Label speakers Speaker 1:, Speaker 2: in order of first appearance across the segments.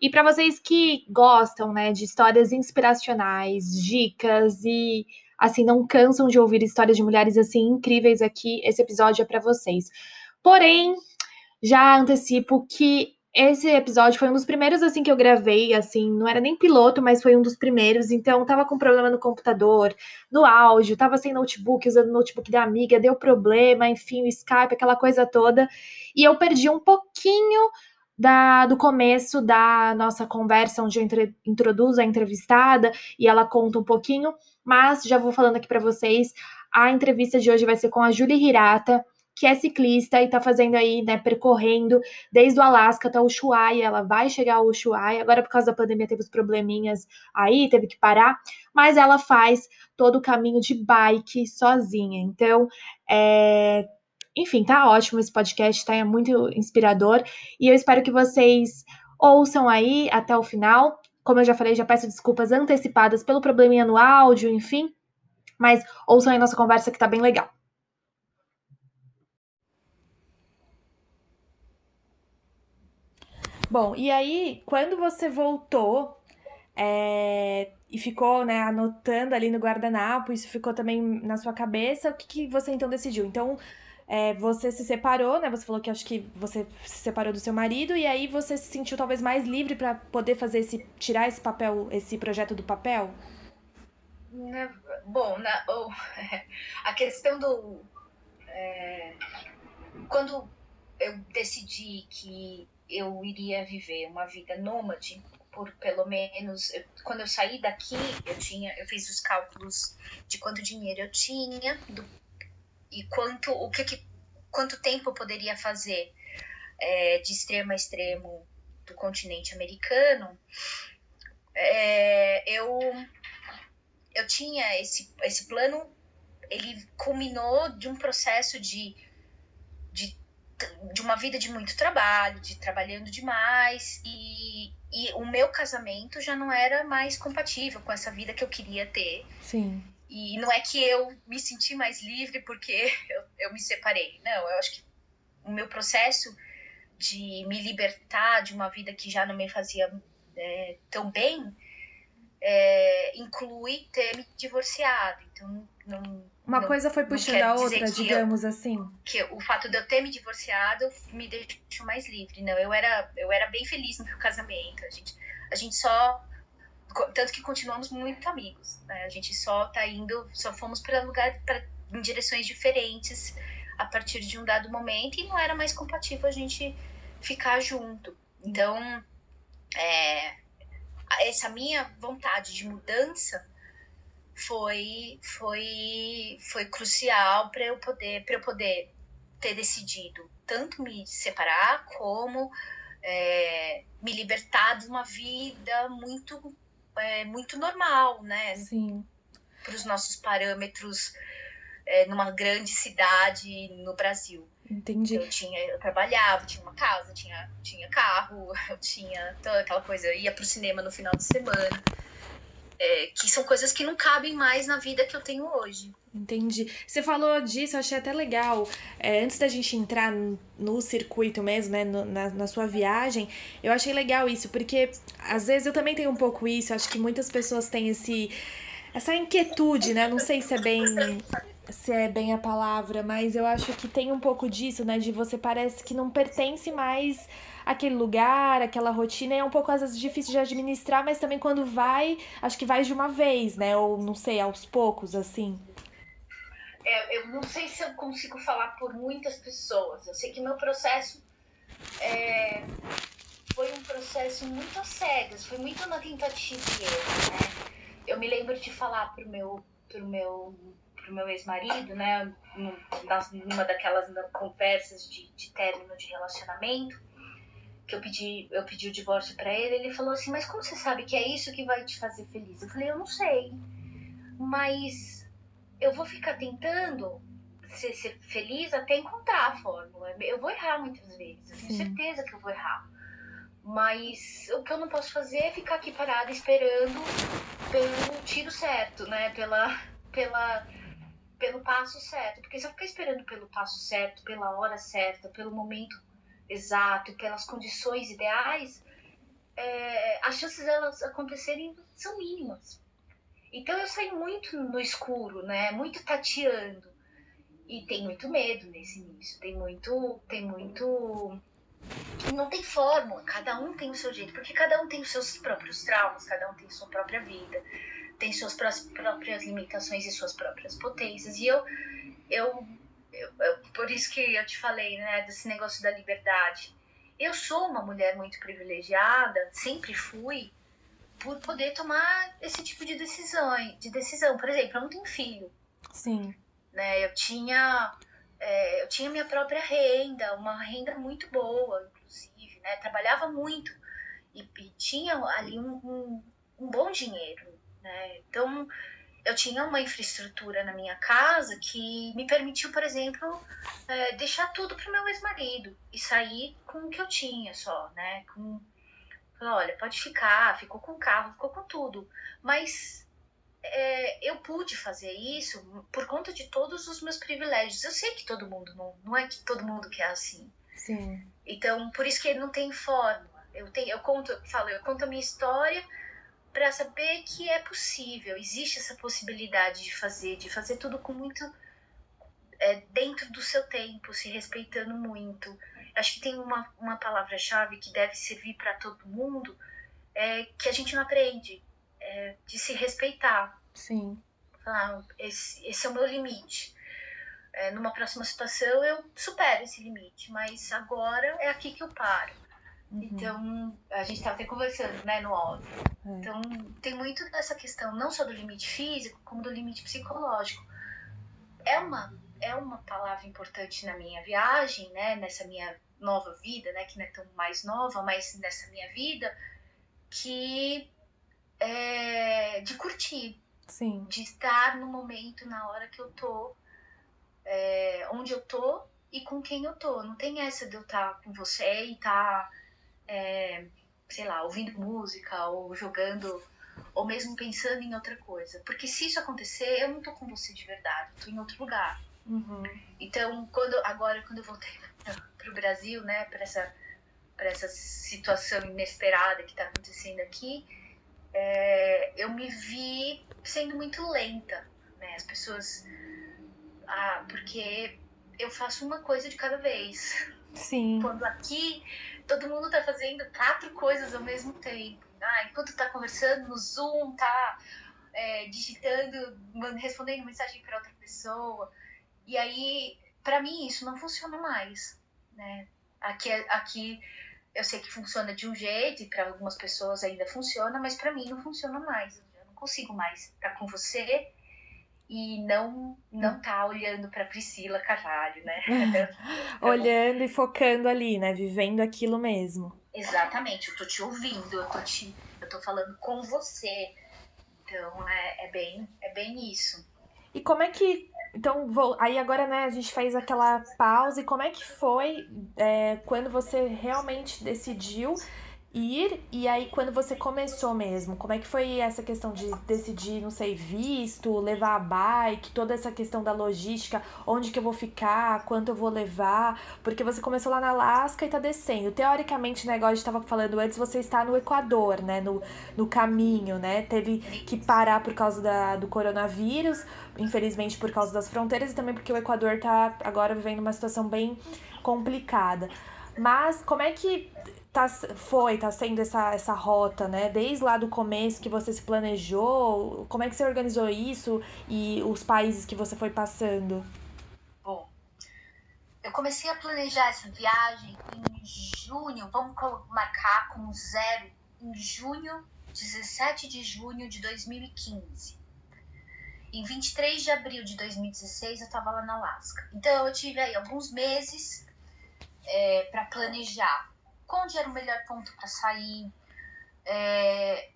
Speaker 1: E para vocês que gostam, né, de histórias inspiracionais, dicas e assim não cansam de ouvir histórias de mulheres assim incríveis aqui, esse episódio é para vocês. Porém, já antecipo que esse episódio foi um dos primeiros assim que eu gravei, assim, não era nem piloto, mas foi um dos primeiros, então tava com problema no computador, no áudio, tava sem notebook, usando o notebook da amiga, deu problema, enfim, o Skype, aquela coisa toda, e eu perdi um pouquinho da, do começo da nossa conversa, onde eu entre, introduzo a entrevistada e ela conta um pouquinho, mas já vou falando aqui para vocês. A entrevista de hoje vai ser com a Julie Hirata, que é ciclista e está fazendo aí, né, percorrendo desde o Alasca até o Ushuaia. Ela vai chegar ao Ushuaia. Agora, por causa da pandemia, teve os probleminhas aí, teve que parar. Mas ela faz todo o caminho de bike sozinha. Então, é, enfim, tá ótimo esse podcast, tá? É muito inspirador. E eu espero que vocês ouçam aí até o final. Como eu já falei, já peço desculpas antecipadas pelo probleminha no áudio, enfim. Mas ouçam aí nossa conversa que tá bem legal. Bom, e aí, quando você voltou é, e ficou né, anotando ali no guardanapo, isso ficou também na sua cabeça, o que, que você então decidiu? Então, é, você se separou, né? Você falou que acho que você se separou do seu marido e aí você se sentiu talvez mais livre para poder fazer esse tirar esse papel, esse projeto do papel.
Speaker 2: Bom, na, oh, a questão do é, quando eu decidi que eu iria viver uma vida nômade por pelo menos eu, quando eu saí daqui eu tinha eu fiz os cálculos de quanto dinheiro eu tinha do e quanto o que, que quanto tempo poderia fazer é, de extremo a extremo do continente americano, é, eu eu tinha esse esse plano, ele culminou de um processo de, de de uma vida de muito trabalho, de trabalhando demais e, e o meu casamento já não era mais compatível com essa vida que eu queria ter.
Speaker 1: Sim.
Speaker 2: E não é que eu me senti mais livre porque eu, eu me separei. Não, eu acho que o meu processo de me libertar de uma vida que já não me fazia é, tão bem é, inclui ter me divorciado. Então, não.
Speaker 1: Uma
Speaker 2: não,
Speaker 1: coisa foi puxando a outra, digamos
Speaker 2: eu,
Speaker 1: assim.
Speaker 2: Que o fato de eu ter me divorciado me deixou mais livre. Não, eu era, eu era bem feliz no meu casamento. A gente, a gente só tanto que continuamos muito amigos. Né? A gente só tá indo, só fomos para lugar pra, em direções diferentes a partir de um dado momento e não era mais compatível a gente ficar junto. Então, é, essa minha vontade de mudança foi foi foi crucial para eu poder para eu poder ter decidido tanto me separar como é, me libertar de uma vida muito é, muito normal, né?
Speaker 1: Sim.
Speaker 2: Para os nossos parâmetros é, numa grande cidade no Brasil.
Speaker 1: Entendi.
Speaker 2: Eu tinha, eu trabalhava, tinha uma casa, tinha, tinha carro, eu tinha toda aquela coisa, eu ia pro cinema no final de semana. É, que são coisas que não cabem mais na vida que eu tenho hoje.
Speaker 1: Entendi. Você falou disso, eu achei até legal. É, antes da gente entrar no circuito mesmo, né, no, na, na sua viagem, eu achei legal isso, porque às vezes eu também tenho um pouco isso, acho que muitas pessoas têm esse essa inquietude, né? Não sei se é bem se é bem a palavra, mas eu acho que tem um pouco disso, né? De você parece que não pertence mais àquele lugar, aquela rotina, é um pouco às vezes difícil de administrar, mas também quando vai, acho que vai de uma vez, né? Ou não sei, aos poucos, assim.
Speaker 2: É, eu não sei se eu consigo falar por muitas pessoas. Eu sei que meu processo é, foi um processo muito cegas, foi muito na tentativa e erro, né? Eu me lembro de falar pro meu, pro meu pro meu ex-marido, né, numa daquelas conversas de, de término de relacionamento, que eu pedi, eu pedi o divórcio para ele, ele falou assim: "Mas como você sabe que é isso que vai te fazer feliz?" Eu falei: "Eu não sei. Mas eu vou ficar tentando ser, ser feliz até encontrar a fórmula. Eu vou errar muitas vezes, eu tenho Sim. certeza que eu vou errar. Mas o que eu não posso fazer é ficar aqui parada esperando pelo tiro certo, né? Pela, pela, pelo passo certo. Porque se eu ficar esperando pelo passo certo, pela hora certa, pelo momento exato, pelas condições ideais, é, as chances delas acontecerem são mínimas. Então eu saio muito no escuro, né? Muito tateando. E tem muito medo nesse início. Tem muito. Tem muito. Não tem fórmula, cada um tem o seu jeito, porque cada um tem os seus próprios traumas, cada um tem sua própria vida, tem suas próprias limitações e suas próprias potências. E eu, eu, eu, eu por isso que eu te falei, né, desse negócio da liberdade. Eu sou uma mulher muito privilegiada, sempre fui, por poder tomar esse tipo de decisão, de decisão. Por exemplo, eu não tenho filho.
Speaker 1: Sim.
Speaker 2: Né? Eu tinha é, eu tinha minha própria renda, uma renda muito boa, inclusive, né? Trabalhava muito e, e tinha ali um, um, um, bom dinheiro, né? Então eu tinha uma infraestrutura na minha casa que me permitiu, por exemplo, é, deixar tudo para o meu ex-marido e sair com o que eu tinha só, né? Com olha, pode ficar, ficou com o carro, ficou com tudo. Mas é, eu pude fazer isso por conta de todos os meus privilégios. Eu sei que todo mundo não, não é que todo mundo quer assim.
Speaker 1: Sim.
Speaker 2: Então, por isso que ele não tem fórmula. Eu tenho, eu conto, eu falo, eu conto a minha história para saber que é possível, existe essa possibilidade de fazer, de fazer tudo com muito é, dentro do seu tempo, se respeitando muito acho que tem uma, uma palavra-chave que deve servir para todo mundo, é, que a gente não aprende, é, de se respeitar.
Speaker 1: Sim.
Speaker 2: Falar, esse, esse é o meu limite. É, numa próxima situação eu supero esse limite, mas agora é aqui que eu paro. Uhum. Então, a gente estava até conversando, né, no áudio. É. Então, tem muito dessa questão, não só do limite físico, como do limite psicológico. É uma, é uma palavra importante na minha viagem, né, nessa minha nova vida, né, que não é tão mais nova, mas nessa minha vida, que é de curtir.
Speaker 1: Sim.
Speaker 2: De estar no momento, na hora que eu tô, é, onde eu tô e com quem eu tô. Não tem essa de eu estar tá com você e estar, tá, é, sei lá, ouvindo música ou jogando ou mesmo pensando em outra coisa. Porque se isso acontecer, eu não tô com você de verdade, eu tô em outro lugar.
Speaker 1: Uhum.
Speaker 2: Então, quando agora quando eu voltei para o Brasil, né, para essa para essa situação inesperada que está acontecendo aqui, é, eu me vi sendo muito lenta, né? As pessoas, ah, porque eu faço uma coisa de cada vez.
Speaker 1: Sim.
Speaker 2: Quando aqui todo mundo está fazendo quatro coisas ao mesmo tempo. Ah, enquanto está conversando no Zoom, tá é, digitando, respondendo mensagem para outra pessoa. E aí, para mim, isso não funciona mais, né? Aqui, aqui eu sei que funciona de um jeito e para algumas pessoas ainda funciona, mas para mim não funciona mais. Eu não consigo mais estar com você e não não tá olhando para Priscila Carvalho, né?
Speaker 1: olhando e focando ali, né? Vivendo aquilo mesmo.
Speaker 2: Exatamente. Eu tô te ouvindo, eu tô te eu tô falando com você. Então é, é bem é bem isso.
Speaker 1: E como é que então, vou, aí agora, né, a gente fez aquela pausa. E como é que foi é, quando você realmente decidiu ir? E aí, quando você começou mesmo? Como é que foi essa questão de decidir, não sei, visto, levar a bike, toda essa questão da logística, onde que eu vou ficar, quanto eu vou levar? Porque você começou lá na Alasca e tá descendo. Teoricamente, né, igual a gente tava falando antes, você está no Equador, né, no, no caminho, né? Teve que parar por causa da, do coronavírus infelizmente por causa das fronteiras e também porque o Equador está agora vivendo uma situação bem complicada. Mas como é que tá, foi, tá sendo essa, essa rota, né? Desde lá do começo que você se planejou, como é que você organizou isso e os países que você foi passando?
Speaker 2: Bom, eu comecei a planejar essa viagem em junho, vamos marcar com zero, em junho, 17 de junho de 2015. Em 23 de abril de 2016 eu estava lá na Alaska. Então eu tive aí alguns meses é, para planejar onde era o melhor ponto para sair, é,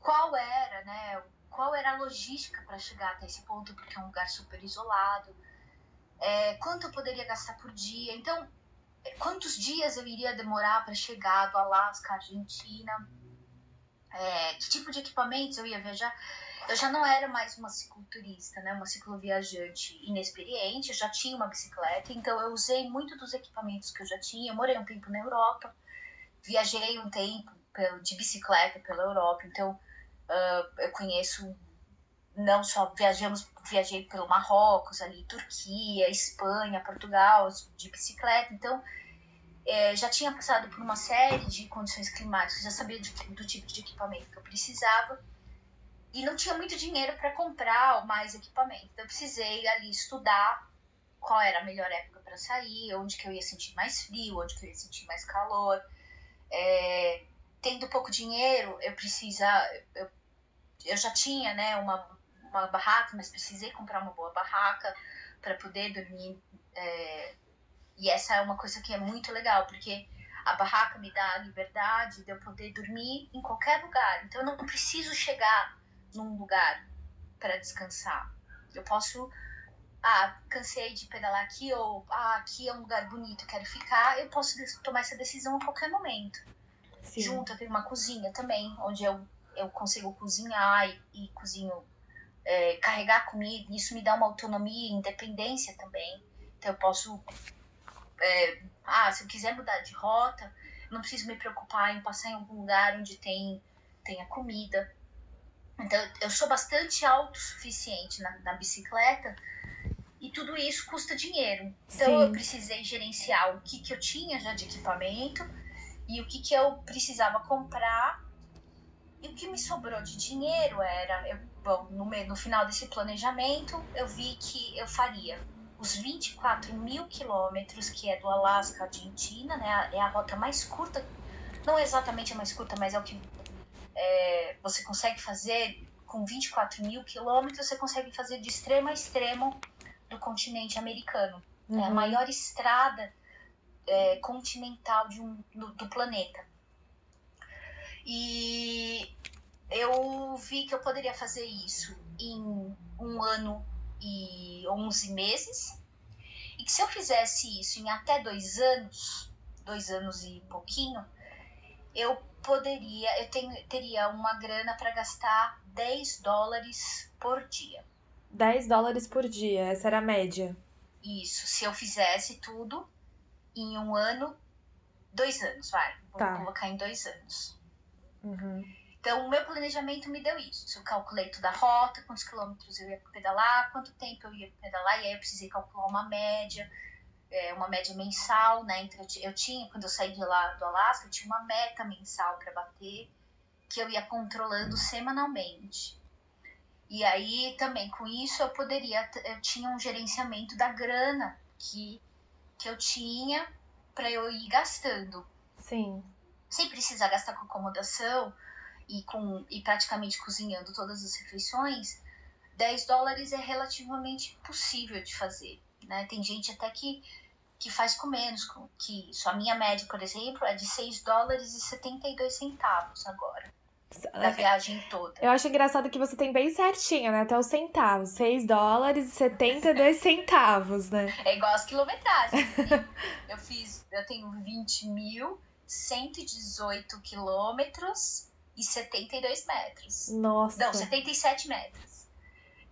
Speaker 2: qual era, né? Qual era a logística para chegar até esse ponto, porque é um lugar super isolado, é, quanto eu poderia gastar por dia. Então, quantos dias eu iria demorar para chegar do Alasca, Argentina, é, que tipo de equipamentos eu ia viajar. Eu já não era mais uma cicloturista, né, uma cicloviajante inexperiente, eu já tinha uma bicicleta, então eu usei muito dos equipamentos que eu já tinha. Eu morei um tempo na Europa, viajei um tempo de bicicleta pela Europa, então uh, eu conheço não só viajamos, viajei pelo Marrocos, ali Turquia, Espanha, Portugal, de bicicleta, então é, já tinha passado por uma série de condições climáticas, já sabia de, do tipo de equipamento que eu precisava e não tinha muito dinheiro para comprar mais equipamento. Então eu precisei ali estudar qual era a melhor época para sair, onde que eu ia sentir mais frio, onde que eu ia sentir mais calor. É, tendo pouco dinheiro, eu precisa, eu, eu já tinha, né, uma uma barraca, mas precisei comprar uma boa barraca para poder dormir. É, e essa é uma coisa que é muito legal, porque a barraca me dá a liberdade de eu poder dormir em qualquer lugar. Então eu não preciso chegar num lugar para descansar. Eu posso, ah, cansei de pedalar aqui, ou ah, aqui é um lugar bonito, quero ficar. Eu posso tomar essa decisão a qualquer momento. Sim. Junto, eu tenho uma cozinha também, onde eu, eu consigo cozinhar e, e cozinho é, carregar comida, isso me dá uma autonomia e independência também. Então eu posso, é, ah, se eu quiser mudar de rota, não preciso me preocupar em passar em algum lugar onde tem tenha comida. Então eu sou bastante autossuficiente na, na bicicleta e tudo isso custa dinheiro. Então Sim. eu precisei gerenciar o que, que eu tinha já de equipamento e o que, que eu precisava comprar e o que me sobrou de dinheiro era, eu, bom, no, no final desse planejamento, eu vi que eu faria os 24 mil quilômetros, que é do Alasca à Argentina, né? É a rota mais curta, não exatamente a mais curta, mas é o que é, você consegue fazer com 24 mil quilômetros, você consegue fazer de extremo a extremo do continente americano. Uhum. É a uhum. maior estrada é, continental de um, do, do planeta. E eu vi que eu poderia fazer isso em um ano e 11 meses. E que se eu fizesse isso em até dois anos, dois anos e pouquinho, eu poderia, eu tenho, teria uma grana para gastar 10 dólares por dia.
Speaker 1: 10 dólares por dia, essa era a média.
Speaker 2: Isso, se eu fizesse tudo em um ano, dois anos, vai. Vou tá. colocar em dois anos.
Speaker 1: Uhum.
Speaker 2: Então, o meu planejamento me deu isso. Eu calculei toda a rota, quantos quilômetros eu ia pedalar, quanto tempo eu ia pedalar, e aí eu precisei calcular uma média, é, uma média mensal, né? Então, eu tinha, quando eu saí de lá do Alasca, eu tinha uma meta mensal para bater, que eu ia controlando semanalmente. E aí, também, com isso, eu poderia, eu tinha um gerenciamento da grana que, que eu tinha para eu ir gastando.
Speaker 1: Sim
Speaker 2: sem precisar gastar com acomodação e, com, e praticamente cozinhando todas as refeições, 10 dólares é relativamente possível de fazer. Né? Tem gente até que, que faz com menos, que a minha média, por exemplo, é de 6 dólares e 72 centavos agora. Da viagem toda.
Speaker 1: Eu acho engraçado que você tem bem certinho, né? Até os centavos. 6 dólares e 72 centavos, né?
Speaker 2: É igual as quilometragens. eu fiz, eu tenho 20 mil 118 quilômetros e 72 metros.
Speaker 1: Nossa.
Speaker 2: Não, 77 metros.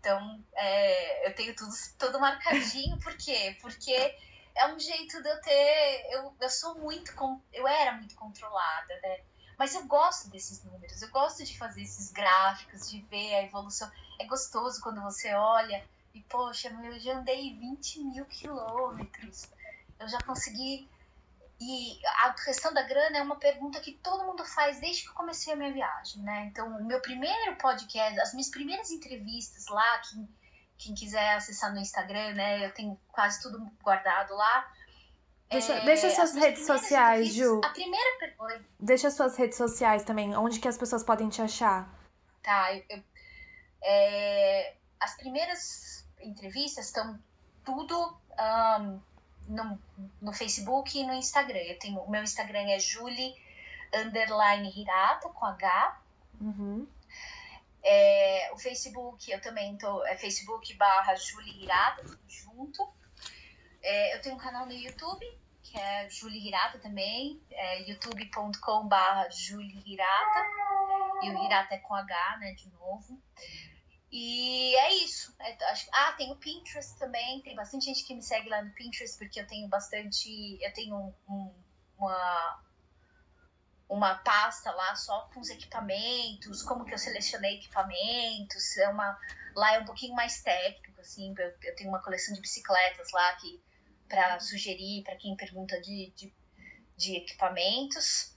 Speaker 2: Então, é, eu tenho tudo, tudo marcadinho, por quê? Porque é um jeito de eu ter. Eu, eu sou muito. Eu era muito controlada, né? Mas eu gosto desses números, eu gosto de fazer esses gráficos, de ver a evolução. É gostoso quando você olha e, poxa, eu já andei 20 mil quilômetros. Eu já consegui e a questão da grana é uma pergunta que todo mundo faz desde que eu comecei a minha viagem, né? Então, o meu primeiro podcast, as minhas primeiras entrevistas lá, quem, quem quiser acessar no Instagram, né? Eu tenho quase tudo guardado lá.
Speaker 1: Deixa, é, deixa suas redes sociais, Ju.
Speaker 2: A primeira pergunta.
Speaker 1: Deixa suas redes sociais também, onde que as pessoas podem te achar.
Speaker 2: Tá, eu, eu é, as primeiras entrevistas estão tudo um, no, no Facebook e no Instagram. Eu tenho, o meu Instagram é Julie underline Hirata com H.
Speaker 1: Uhum.
Speaker 2: É, o Facebook, eu também tô. É Facebook barra Julie Hirata, tudo junto. É, eu tenho um canal no YouTube, que é Julie Hirata também. É youtube.com barra Julie Hirata. E o Hirata é com H, né, de novo. E é isso. É, ah, tem o Pinterest também. Tem bastante gente que me segue lá no Pinterest, porque eu tenho bastante. Eu tenho um, uma, uma pasta lá só com os equipamentos, como que eu selecionei equipamentos. É uma, lá é um pouquinho mais técnico, assim. Eu, eu tenho uma coleção de bicicletas lá que para sugerir para quem pergunta de, de, de equipamentos.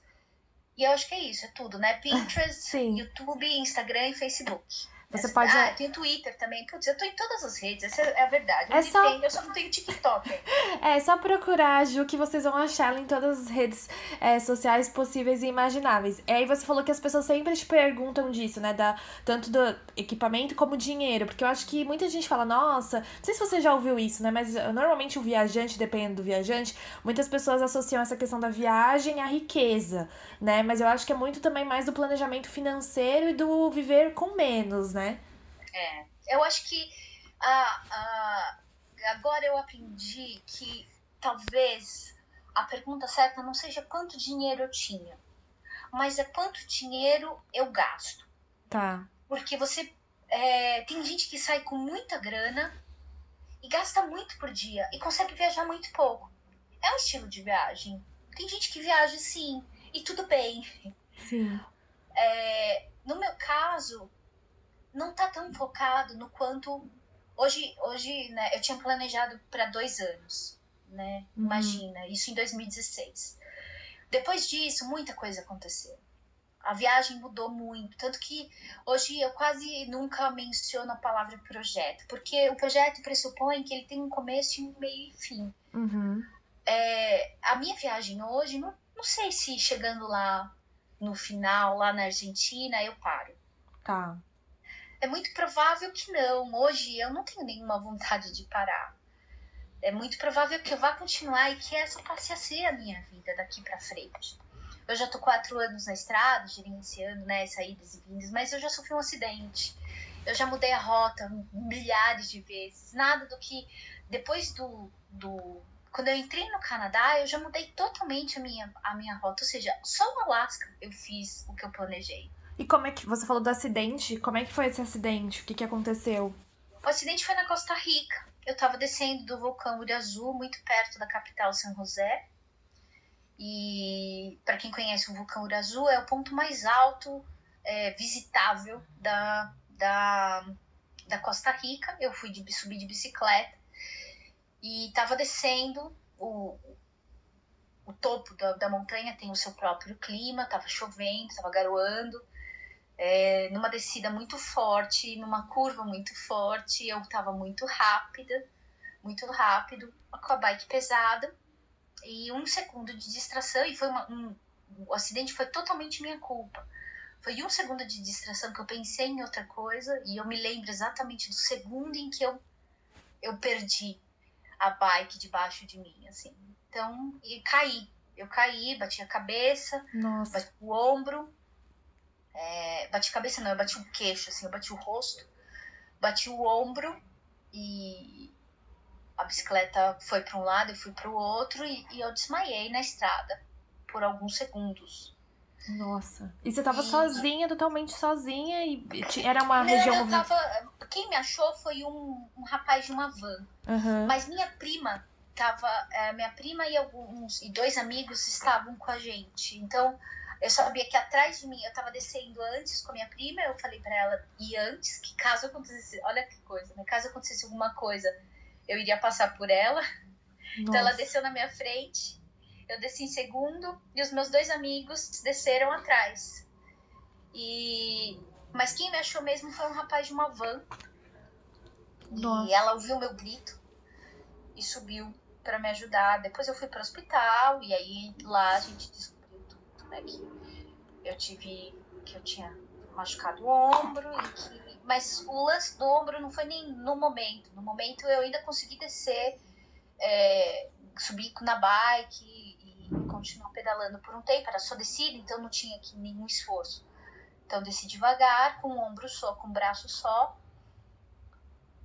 Speaker 2: E eu acho que é isso, é tudo, né? Pinterest,
Speaker 1: Sim.
Speaker 2: YouTube, Instagram e Facebook.
Speaker 1: Você pode.
Speaker 2: Ah, tem Twitter também. Putz, eu tô em todas as redes, essa é a verdade. Eu,
Speaker 1: É só-
Speaker 2: tenho, eu só não tenho TikTok. ainda.
Speaker 1: É só procurar a Ju que vocês vão achar ela em todas as redes é, sociais possíveis e imagináveis. E aí você falou que as pessoas sempre te perguntam disso, né? Da, tanto do equipamento como dinheiro. Porque eu acho que muita gente fala, nossa, não sei se você já ouviu isso, né? Mas uh, normalmente o viajante, dependendo do viajante, muitas pessoas associam essa questão da viagem à riqueza, né? Mas eu acho que é muito também mais do planejamento financeiro e do viver com menos, né?
Speaker 2: É, eu acho que ah, ah, agora eu aprendi que talvez a pergunta certa não seja quanto dinheiro eu tinha, mas é quanto dinheiro eu gasto.
Speaker 1: Tá.
Speaker 2: Porque você é, tem gente que sai com muita grana e gasta muito por dia e consegue viajar muito pouco. É um estilo de viagem. Tem gente que viaja sim, e tudo bem.
Speaker 1: Sim.
Speaker 2: É, no meu caso, não tá tão focado no quanto. Hoje, hoje né, eu tinha planejado para dois anos, né?
Speaker 1: Uhum.
Speaker 2: Imagina, isso em 2016. Depois disso, muita coisa aconteceu. A viagem mudou muito, tanto que hoje eu quase nunca menciono a palavra projeto, porque o projeto pressupõe que ele tem um começo, um meio e fim.
Speaker 1: Uhum.
Speaker 2: É, a minha viagem hoje, não, não sei se chegando lá no final, lá na Argentina, eu paro.
Speaker 1: Tá.
Speaker 2: É muito provável que não. Hoje eu não tenho nenhuma vontade de parar. É muito provável que eu vá continuar e que essa passe a ser a minha vida daqui pra frente. Eu já tô quatro anos na estrada, gerenciando, né, saídas e vindas, mas eu já sofri um acidente. Eu já mudei a rota milhares de vezes. Nada do que depois do, do quando eu entrei no Canadá, eu já mudei totalmente a minha, a minha rota. Ou seja, só no Alasca eu fiz o que eu planejei.
Speaker 1: E como é que você falou do acidente? Como é que foi esse acidente? O que, que aconteceu?
Speaker 2: O acidente foi na Costa Rica. Eu tava descendo do vulcão Uriazu, muito perto da capital São José. E para quem conhece o vulcão Uriazu, é o ponto mais alto é, visitável da, da, da Costa Rica. Eu fui de, subir de bicicleta e tava descendo. O, o topo da, da montanha tem o seu próprio clima, tava chovendo, tava garoando. É, numa descida muito forte, numa curva muito forte, eu tava muito rápida, muito rápido, com a bike pesada, e um segundo de distração, e foi uma, um, o acidente foi totalmente minha culpa. Foi um segundo de distração que eu pensei em outra coisa, e eu me lembro exatamente do segundo em que eu, eu perdi a bike debaixo de mim, assim. Então, e caí. Eu caí, bati a cabeça,
Speaker 1: Nossa.
Speaker 2: bati o ombro, é, bati a cabeça não, eu bati o queixo, assim, eu bati o rosto, bati o ombro e a bicicleta foi para um lado, eu fui para o outro e, e, eu desmaiei na estrada por alguns segundos.
Speaker 1: Nossa. E você tava e... sozinha, totalmente sozinha e era uma
Speaker 2: não,
Speaker 1: região
Speaker 2: eu tava, Quem me achou foi um, um rapaz de uma van.
Speaker 1: Uhum.
Speaker 2: Mas minha prima tava, é, minha prima e alguns e dois amigos estavam com a gente. Então eu sabia que atrás de mim, eu tava descendo antes com a minha prima, eu falei para ela ir antes, que caso acontecesse, olha que coisa, né? Caso acontecesse alguma coisa, eu iria passar por ela. Nossa. Então ela desceu na minha frente, eu desci em segundo e os meus dois amigos desceram atrás. E mas quem me achou mesmo foi um rapaz de uma van.
Speaker 1: Nossa.
Speaker 2: E ela ouviu meu grito e subiu para me ajudar. Depois eu fui para o hospital e aí lá a gente descobriu tudo, né? Que eu tive, que eu tinha machucado o ombro que mas o lance do ombro não foi nem no momento. No momento eu ainda consegui descer é, subi na bike e, e continuar pedalando por um tempo. Era só descida, então não tinha aqui nenhum esforço. Então desci devagar, com o ombro só, com o braço só.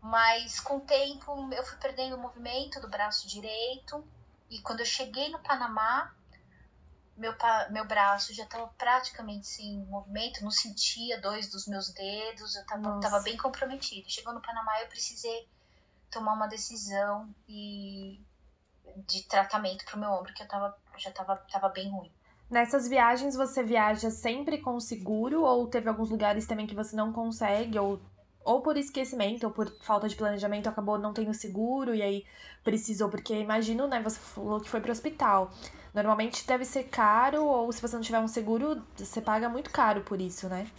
Speaker 2: Mas com o tempo eu fui perdendo o movimento do braço direito. E quando eu cheguei no Panamá, meu, meu braço já estava praticamente sem movimento, não sentia dois dos meus dedos, eu estava bem comprometido. Chegou no Panamá, eu precisei tomar uma decisão e de tratamento para o meu ombro, que eu tava, já estava tava bem ruim.
Speaker 1: Nessas viagens você viaja sempre com seguro ou teve alguns lugares também que você não consegue ou ou por esquecimento ou por falta de planejamento acabou não tendo seguro e aí precisou porque imagino, né, você falou que foi para o hospital. Normalmente deve ser caro ou se você não tiver um seguro, você paga muito caro por isso, né?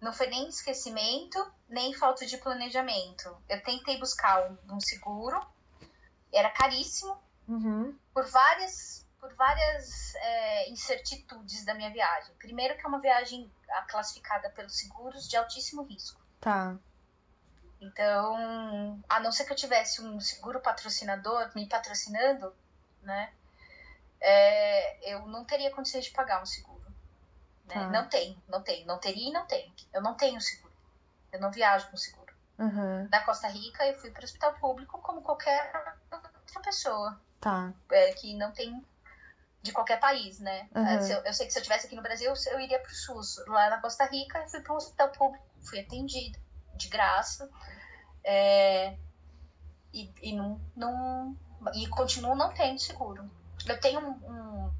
Speaker 2: Não foi nem esquecimento, nem falta de planejamento. Eu tentei buscar um, um seguro, era caríssimo,
Speaker 1: uhum.
Speaker 2: por várias, por várias é, incertitudes da minha viagem. Primeiro que é uma viagem classificada pelos seguros de altíssimo risco.
Speaker 1: Tá.
Speaker 2: Então, a não ser que eu tivesse um seguro patrocinador me patrocinando, né? É, eu não teria condições de pagar um seguro. Né? Tá. Não tenho, não tenho. Não teria e não tenho. Eu não tenho seguro. Eu não viajo com seguro.
Speaker 1: Uhum.
Speaker 2: Da Costa Rica, eu fui para o hospital público como qualquer outra pessoa.
Speaker 1: Tá.
Speaker 2: É, que não tem de qualquer país, né? Uhum. Eu, eu, sei que se eu estivesse aqui no Brasil, eu iria para o SUS. Lá na Costa Rica, eu fui para um hospital público fui atendida de graça. É, e, e, não, não, e continuo não tendo seguro. Eu tenho um, um,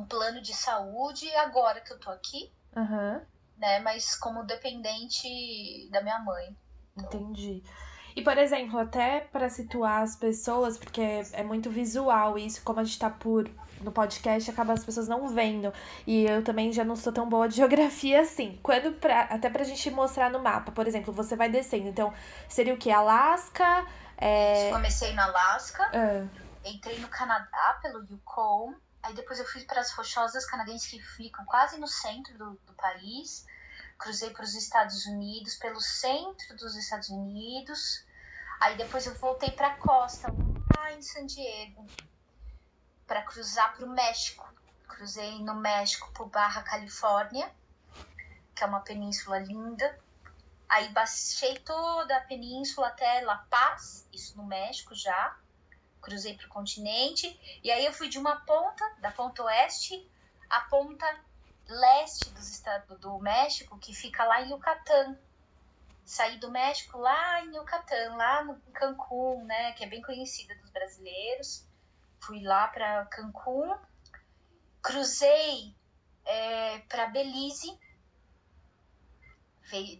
Speaker 2: um plano de saúde agora que eu tô aqui,
Speaker 1: uhum.
Speaker 2: né? Mas como dependente da minha mãe.
Speaker 1: Então... Entendi. E, por exemplo, até para situar as pessoas, porque é muito visual isso, como a gente tá por no podcast, acaba as pessoas não vendo. E eu também já não sou tão boa de geografia assim. Quando pra, até pra gente mostrar no mapa, por exemplo, você vai descendo. Então, seria o que? Alasca? É...
Speaker 2: Comecei no Alasca,
Speaker 1: ah.
Speaker 2: Entrei no Canadá pelo Yukon, aí depois eu fui para as Rochosas Canadenses que ficam quase no centro do, do país. Cruzei para os Estados Unidos, pelo centro dos Estados Unidos. Aí depois eu voltei para a costa, lá em San Diego, para cruzar para o México. Cruzei no México por Barra Califórnia, que é uma península linda. Aí baixei toda a península até La Paz, isso no México já. Cruzei para o continente. E aí eu fui de uma ponta, da ponta oeste, à ponta leste dos estados do México, que fica lá em Yucatán, saí do México lá em Yucatán, lá no Cancún, né, que é bem conhecida dos brasileiros. Fui lá para Cancún, cruzei é, para Belize,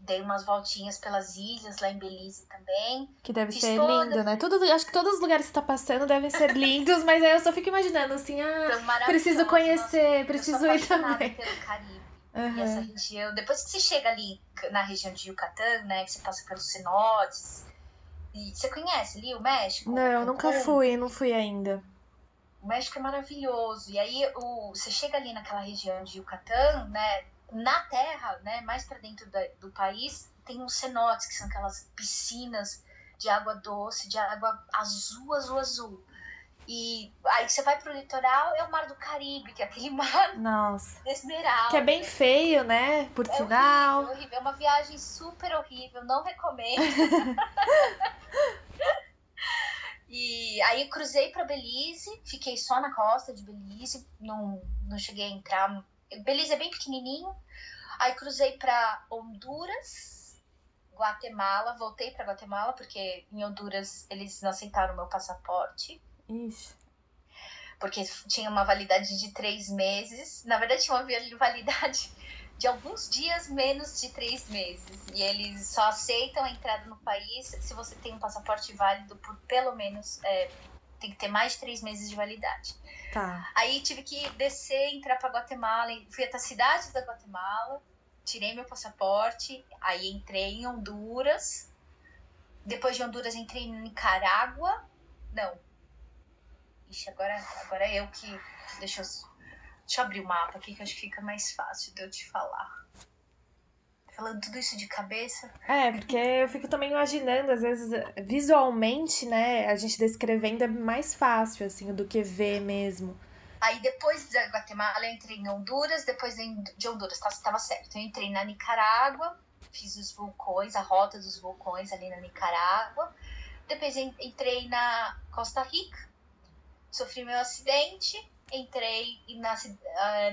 Speaker 2: dei umas voltinhas pelas ilhas lá em Belize também.
Speaker 1: Que deve Fiz ser toda... lindo, né? Tudo, acho que todos os lugares que você tá passando devem ser lindos, mas aí eu só fico imaginando assim, ah, preciso conhecer, preciso ir também.
Speaker 2: Pelo Caribe. Uhum. essa região. Depois que você chega ali na região de Yucatán, né? Que você passa pelos cenotes. E você conhece ali o México?
Speaker 1: Não, nunca fui, não fui ainda.
Speaker 2: O México é maravilhoso. E aí o, você chega ali naquela região de Yucatán, né? Na terra, né? Mais para dentro da, do país, tem os cenotes, que são aquelas piscinas de água doce, de água azul, azul, azul. E aí você vai pro litoral, é o Mar do Caribe, que é aquele mar
Speaker 1: Nossa.
Speaker 2: esmeralda.
Speaker 1: Que é bem feio, né? Por é sinal.
Speaker 2: Horrível, horrível. É uma viagem super horrível, não recomendo. e aí cruzei para Belize, fiquei só na costa de Belize, não, não cheguei a entrar. Belize é bem pequenininho. Aí cruzei para Honduras, Guatemala, voltei para Guatemala porque em Honduras eles não aceitaram meu passaporte.
Speaker 1: Isso.
Speaker 2: Porque tinha uma validade de três meses. Na verdade, tinha uma validade de alguns dias menos de três meses. E eles só aceitam a entrada no país se você tem um passaporte válido por pelo menos. É, tem que ter mais de três meses de validade.
Speaker 1: Tá.
Speaker 2: Aí tive que descer, entrar para Guatemala. Fui até a cidade da Guatemala, tirei meu passaporte. Aí entrei em Honduras. Depois de Honduras, entrei em Nicarágua. Não, Ixi, agora, agora é eu que. Deixa eu, deixa eu abrir o mapa aqui que acho que fica mais fácil de eu te falar. Falando tudo isso de cabeça.
Speaker 1: É, porque eu fico também imaginando, às vezes, visualmente, né? A gente descrevendo é mais fácil, assim, do que ver mesmo.
Speaker 2: Aí depois da Guatemala eu entrei em Honduras, depois de Honduras, tá, estava certo. Eu entrei na Nicarágua, fiz os vulcões, a rota dos vulcões ali na Nicarágua. Depois entrei na Costa Rica, sofri meu acidente, entrei na,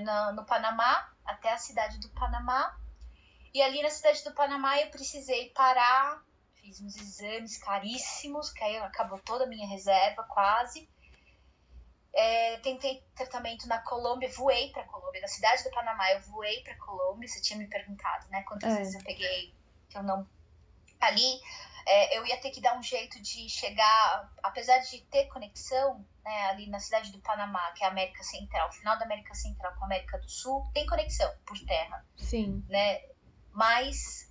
Speaker 2: na, no Panamá, até a cidade do Panamá. E ali na cidade do Panamá eu precisei parar, fiz uns exames caríssimos, que aí acabou toda a minha reserva quase. É, tentei tratamento na Colômbia, voei para Colômbia, na cidade do Panamá eu voei para Colômbia. Você tinha me perguntado, né? Quantas é. vezes eu peguei que eu não ali é, eu ia ter que dar um jeito de chegar, apesar de ter conexão, né, ali na cidade do Panamá, que é a América Central, final da América Central com a América do Sul, tem conexão por terra.
Speaker 1: Sim.
Speaker 2: Né? Mas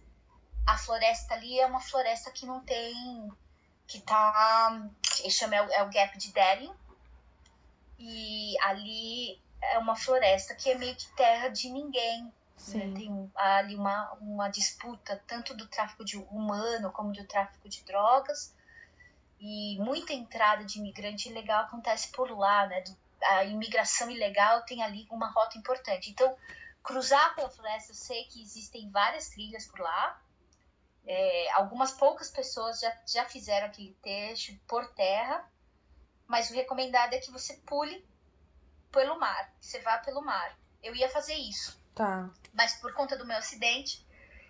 Speaker 2: a floresta ali é uma floresta que não tem. que tá. Chama é o, é o Gap de Darien. E ali é uma floresta que é meio que terra de ninguém. Né? Tem ali uma, uma disputa tanto do tráfico de humano como do tráfico de drogas. E muita entrada de imigrante ilegal acontece por lá, né? A imigração ilegal tem ali uma rota importante. Então, cruzar pela floresta, eu sei que existem várias trilhas por lá. É, algumas poucas pessoas já, já fizeram aquele trecho por terra, mas o recomendado é que você pule pelo mar, que você vá pelo mar. Eu ia fazer isso.
Speaker 1: Tá.
Speaker 2: Mas por conta do meu acidente,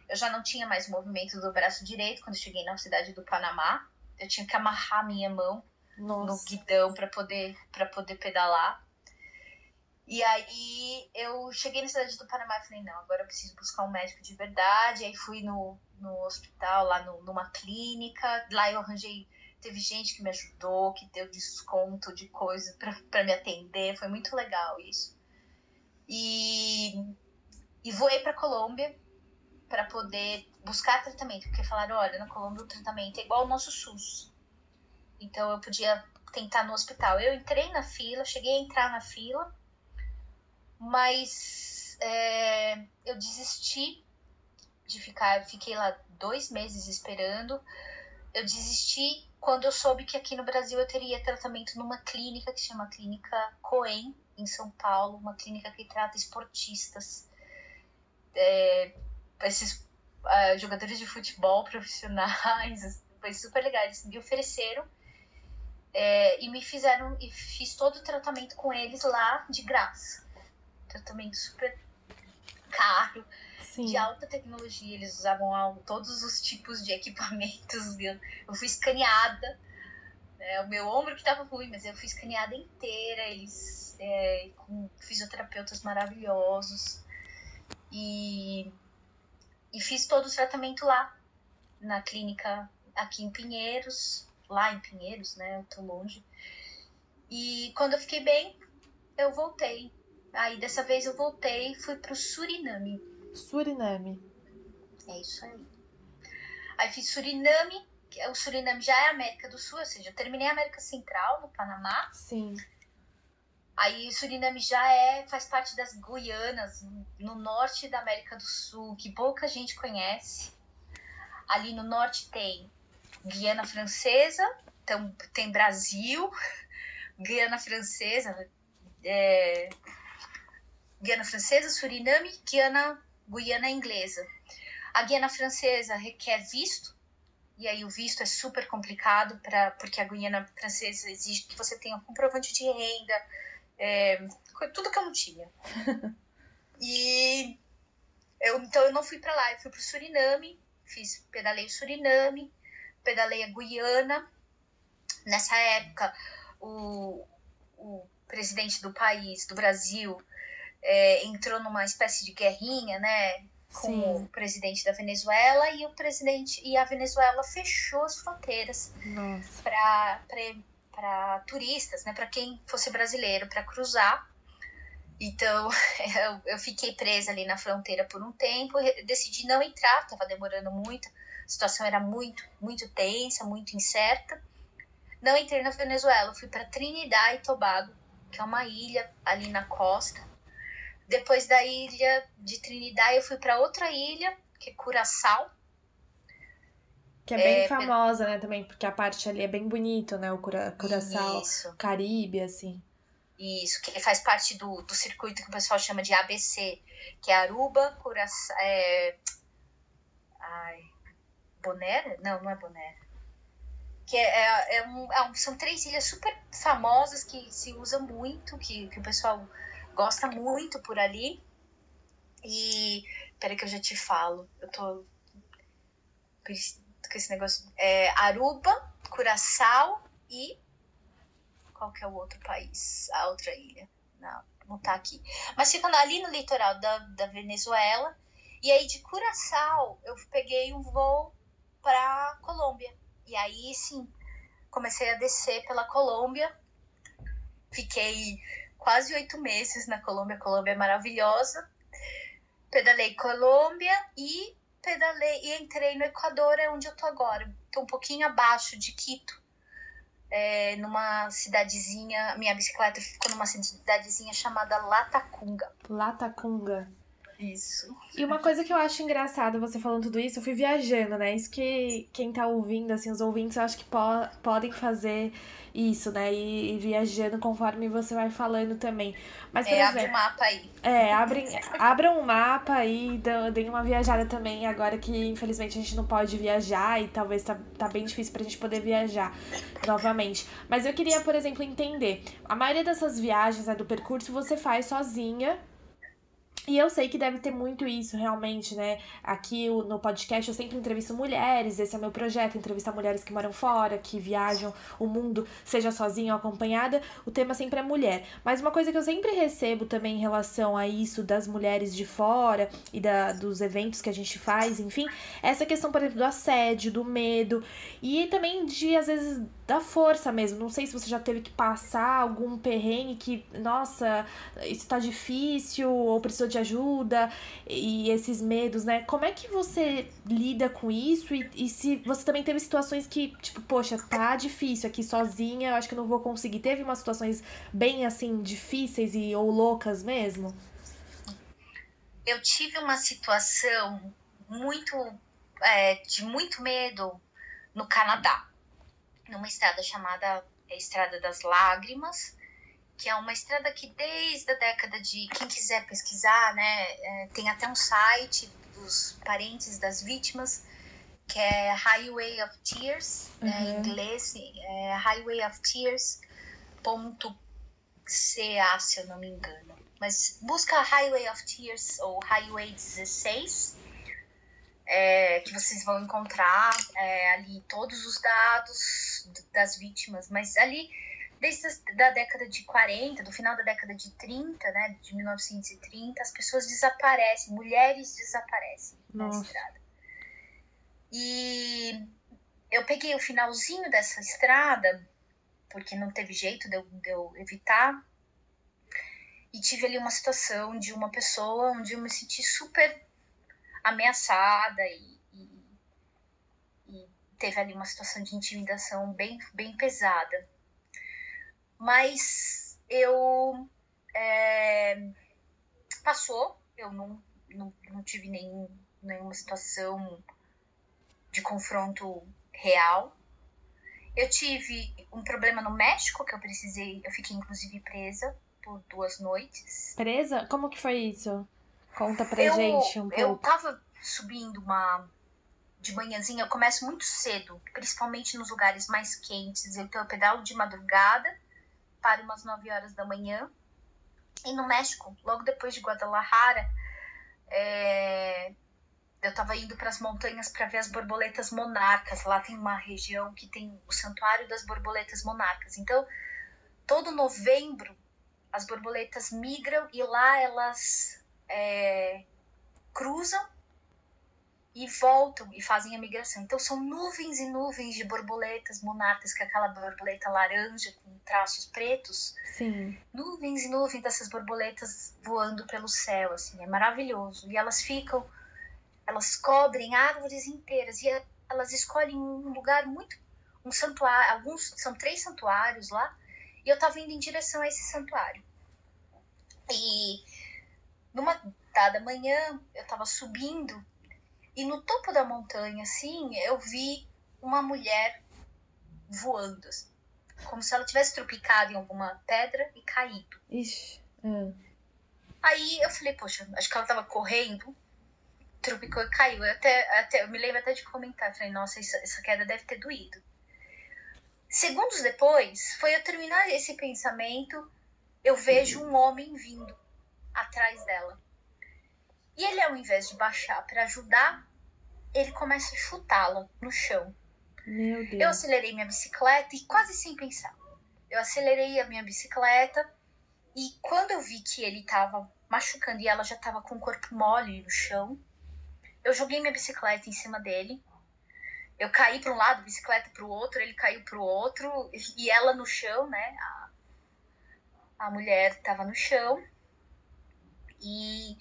Speaker 2: eu já não tinha mais movimento do braço direito quando cheguei na cidade do Panamá. Eu tinha que amarrar minha mão Nossa. no guidão para poder para poder pedalar. E aí eu cheguei na cidade do Panamá e falei, não, agora eu preciso buscar um médico de verdade. Aí fui no, no hospital, lá no, numa clínica. Lá eu arranjei. Teve gente que me ajudou, que deu desconto de coisa para me atender. Foi muito legal isso. E e voei para Colômbia para poder buscar tratamento, porque falaram, olha, na Colômbia o tratamento é igual ao nosso SUS. Então eu podia tentar no hospital. Eu entrei na fila, cheguei a entrar na fila, mas é, eu desisti de ficar, fiquei lá dois meses esperando. Eu desisti quando eu soube que aqui no Brasil eu teria tratamento numa clínica que chama Clínica Coen, em São Paulo, uma clínica que trata esportistas é, esses uh, jogadores de futebol profissionais, foi super legal. Eles me ofereceram é, e me fizeram, e fiz todo o tratamento com eles lá de graça. Tratamento super caro, Sim. de alta tecnologia. Eles usavam todos os tipos de equipamentos. Eu fui escaneada. É, o meu ombro que estava ruim, mas eu fui escaneada inteira. Eles é, com fisioterapeutas maravilhosos. E, e fiz todo o tratamento lá, na clínica aqui em Pinheiros, lá em Pinheiros, né? Eu tô longe. E quando eu fiquei bem, eu voltei. Aí dessa vez eu voltei e fui pro Suriname.
Speaker 1: Suriname.
Speaker 2: É isso aí. Aí fiz Suriname, o Suriname já é América do Sul, ou seja, eu terminei a América Central, no Panamá.
Speaker 1: Sim.
Speaker 2: Aí Suriname já é, faz parte das Guianas, no norte da América do Sul, que pouca gente conhece. Ali no norte tem Guiana Francesa, então tem Brasil, Guiana Francesa, é, Guiana Francesa, Suriname, Guiana, Guiana Inglesa. A Guiana Francesa requer visto, e aí o visto é super complicado, pra, porque a Guiana Francesa exige que você tenha um comprovante de renda, é, tudo que eu não tinha. e eu, então eu não fui para lá, eu fui pro Suriname, fiz pedalei o Suriname, pedalei a Guiana. Nessa época, o, o presidente do país, do Brasil, é, entrou numa espécie de guerrinha, né? Com Sim. o presidente da Venezuela e o presidente e a Venezuela fechou as fronteiras para para turistas, né, para quem fosse brasileiro, para cruzar. Então, eu, eu, fiquei presa ali na fronteira por um tempo, decidi não entrar, estava demorando muito, a situação era muito, muito tensa, muito incerta. Não entrei na Venezuela, fui para Trinidad e Tobago, que é uma ilha ali na costa. Depois da ilha de Trinidad, eu fui para outra ilha, que é Curaçao.
Speaker 1: Que é bem é, famosa, né, também, porque a parte ali é bem bonito, né, o Cura, Curaçao, Isso. Caribe, assim.
Speaker 2: Isso, que faz parte do, do circuito que o pessoal chama de ABC, que é Aruba, Curaçao, é... Ai, Bonaire? Não, não é Bonaire. Que é, é, é, um, é um, são três ilhas super famosas que se usam muito, que, que o pessoal gosta muito por ali. E. Peraí que eu já te falo. Eu tô. Com esse negócio. É, Aruba, Curaçao e. Qual que é o outro país? A outra ilha. Não, não tá aqui. Mas fica ali no litoral da, da Venezuela. E aí de Curaçao eu peguei um voo para Colômbia. E aí sim, comecei a descer pela Colômbia. Fiquei quase oito meses na Colômbia. A Colômbia é maravilhosa. Pedalei Colômbia e pedalei e entrei no Equador, é onde eu tô agora. Tô um pouquinho abaixo de Quito. É, numa cidadezinha, minha bicicleta ficou numa cidadezinha chamada Latacunga.
Speaker 1: Latacunga.
Speaker 2: Isso.
Speaker 1: E uma coisa que eu acho engraçada você falando tudo isso, eu fui viajando, né? Isso que quem tá ouvindo, assim, os ouvintes, eu acho que po podem fazer isso, né? E, e, viajando conforme você vai falando também. Mas, por
Speaker 2: é,
Speaker 1: exemplo,
Speaker 2: abre o mapa aí.
Speaker 1: É, abrem, abram um mapa aí, deem uma viajada também, agora que infelizmente a gente não pode viajar e talvez tá, tá bem difícil pra gente poder viajar novamente. Mas eu queria, por exemplo, entender, a maioria dessas viagens né, do percurso você faz sozinha, e eu sei que deve ter muito isso, realmente, né? Aqui no podcast eu sempre entrevisto mulheres, esse é meu projeto, entrevistar mulheres que moram fora, que viajam o mundo, seja sozinha ou acompanhada. O tema sempre é mulher. Mas uma coisa que eu sempre recebo também em relação a isso das mulheres de fora e da, dos eventos que a gente faz, enfim, é essa questão, por exemplo, do assédio, do medo e também de, às vezes, da força mesmo. Não sei se você já teve que passar algum perrengue que, nossa, isso tá difícil ou precisou de ajuda e esses medos, né? Como é que você lida com isso e, e se você também teve situações que, tipo, poxa, tá difícil aqui sozinha, eu acho que não vou conseguir. Teve umas situações bem assim difíceis e ou loucas mesmo?
Speaker 2: Eu tive uma situação muito é, de muito medo no Canadá numa estrada chamada é, Estrada das Lágrimas, que é uma estrada que desde a década de. Quem quiser pesquisar, né? É, tem até um site dos parentes das vítimas, que é Highway of Tears, uhum. né, em inglês, é Highway of Tears.ca, se eu não me engano. Mas busca Highway of Tears ou Highway 16 é, que vocês vão encontrar é, ali todos os dados das vítimas, mas ali desde a da década de 40, do final da década de 30, né, de 1930, as pessoas desaparecem, mulheres desaparecem Nossa. na estrada. E eu peguei o finalzinho dessa estrada, porque não teve jeito de eu, de eu evitar, e tive ali uma situação de uma pessoa onde eu me senti super ameaçada e, e, e, teve ali uma situação de intimidação bem, bem pesada. Mas eu. É, passou, eu não, não, não tive nenhum, nenhuma situação de confronto real. Eu tive um problema no México que eu precisei, eu fiquei inclusive presa por duas noites.
Speaker 1: Presa? Como que foi isso? Conta pra eu, gente um pouco.
Speaker 2: Eu tava subindo uma. De manhãzinha, eu começo muito cedo, principalmente nos lugares mais quentes. Então, eu pedalo de madrugada, para umas 9 horas da manhã. E no México, logo depois de Guadalajara, é, eu tava indo para as montanhas para ver as borboletas monarcas. Lá tem uma região que tem o Santuário das Borboletas Monarcas. Então, todo novembro, as borboletas migram e lá elas é, cruzam e voltam e fazem a migração. Então são nuvens e nuvens de borboletas monarcas, que é aquela borboleta laranja com traços pretos.
Speaker 1: Sim.
Speaker 2: Nuvens e nuvens dessas borboletas voando pelo céu, assim, é maravilhoso. E elas ficam, elas cobrem árvores inteiras e elas escolhem um lugar muito, um santuário, alguns são três santuários lá. E eu tava indo em direção a esse santuário. E numa dada manhã, eu tava subindo E no topo da montanha, assim, eu vi uma mulher voando. assim, como se ela tivesse tropicado em alguma pedra e caído.
Speaker 1: Ixi. É.
Speaker 2: Aí eu falei, poxa, acho que ela tava correndo, tropicou e caiu. Eu, até, até, eu me lembro até de comentar, falei, nossa, essa, essa queda deve ter doído. Segundos depois, foi eu terminar esse pensamento, eu vejo um homem vindo atrás dela. E ele, ao invés de baixar para ajudar, ele começa a chutá-la no chão.
Speaker 1: Meu
Speaker 2: Eu
Speaker 1: Deus.
Speaker 2: acelerei minha bicicleta e quase sem pensar. Eu acelerei a minha bicicleta e quando eu vi que ele tava machucando e ela já tava com o corpo mole no chão, eu joguei minha bicicleta em cima dele. Eu caí para um lado, bicicleta para o outro, ele caiu para o outro e ela no chão, né? A, a mulher tava no chão. E,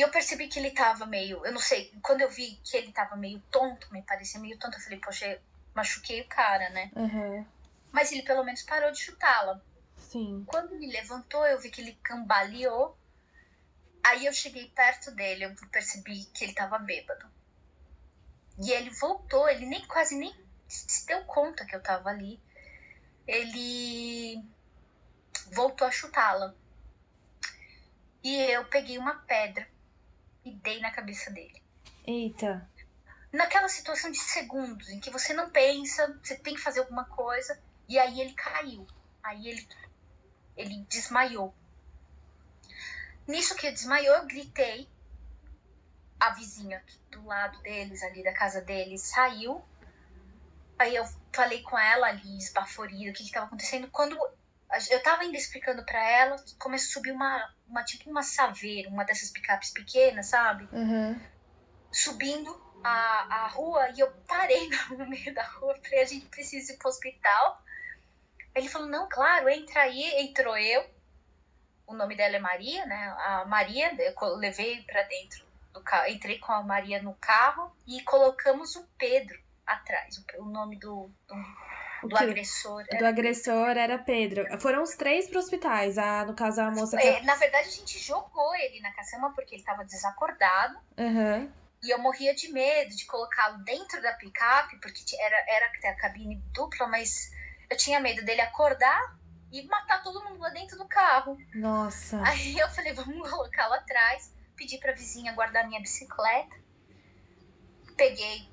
Speaker 2: e eu percebi que ele tava meio, eu não sei, quando eu vi que ele tava meio tonto, me parecia meio tonto, eu falei, poxa, machuquei o cara, né?
Speaker 1: Aham.
Speaker 2: Mas ele pelo menos parou de chutá-la.
Speaker 1: Sim.
Speaker 2: Quando ele levantou, eu vi que ele cambaleou. Aí eu cheguei perto dele, eu percebi que ele tava bêbado. E ele voltou, ele nem quase nem se deu conta que eu tava ali. Ele voltou a chutá-la. E eu peguei uma pedra e dei na cabeça dele.
Speaker 1: Eita.
Speaker 2: Naquela situação de segundos em que você não pensa, você tem que fazer alguma coisa, e aí ele caiu. Aí ele ele desmaiou. Nisso que ele desmaiou, eu gritei. A vizinha aqui do lado deles, ali da casa deles, saiu. Aí eu falei com ela ali, esbaforida, o que estava acontecendo. Quando eu tava ainda explicando para ela, começou a subir uma, uma tipo uma saveira, uma dessas picapes pequenas, sabe?
Speaker 1: Aham.
Speaker 2: Subindo a, a rua e eu parei no meio da rua, falei, a gente precisa ir pro hospital. Ele falou, não, claro, entra aí, entrou eu. O nome dela é Maria, né? A Maria, eu levei pra dentro do carro, entrei com a Maria no carro e colocamos o Pedro atrás, o, nome do, do, do
Speaker 1: quê?
Speaker 2: agressor.
Speaker 1: Do agressor era Pedro. Foram os três pro hospitais. Ah, no caso, a moça que.
Speaker 2: É, na verdade, a gente jogou ele na caçamba porque ele tava desacordado.
Speaker 1: Aham.
Speaker 2: E eu morria de medo de colocá-lo dentro da picape, porque era, era a cabine dupla, mas eu tinha medo dele acordar e matar todo mundo lá dentro do carro.
Speaker 1: Nossa.
Speaker 2: Aí eu falei, vamos colocá-lo atrás. Pedi pra vizinha guardar minha bicicleta. Peguei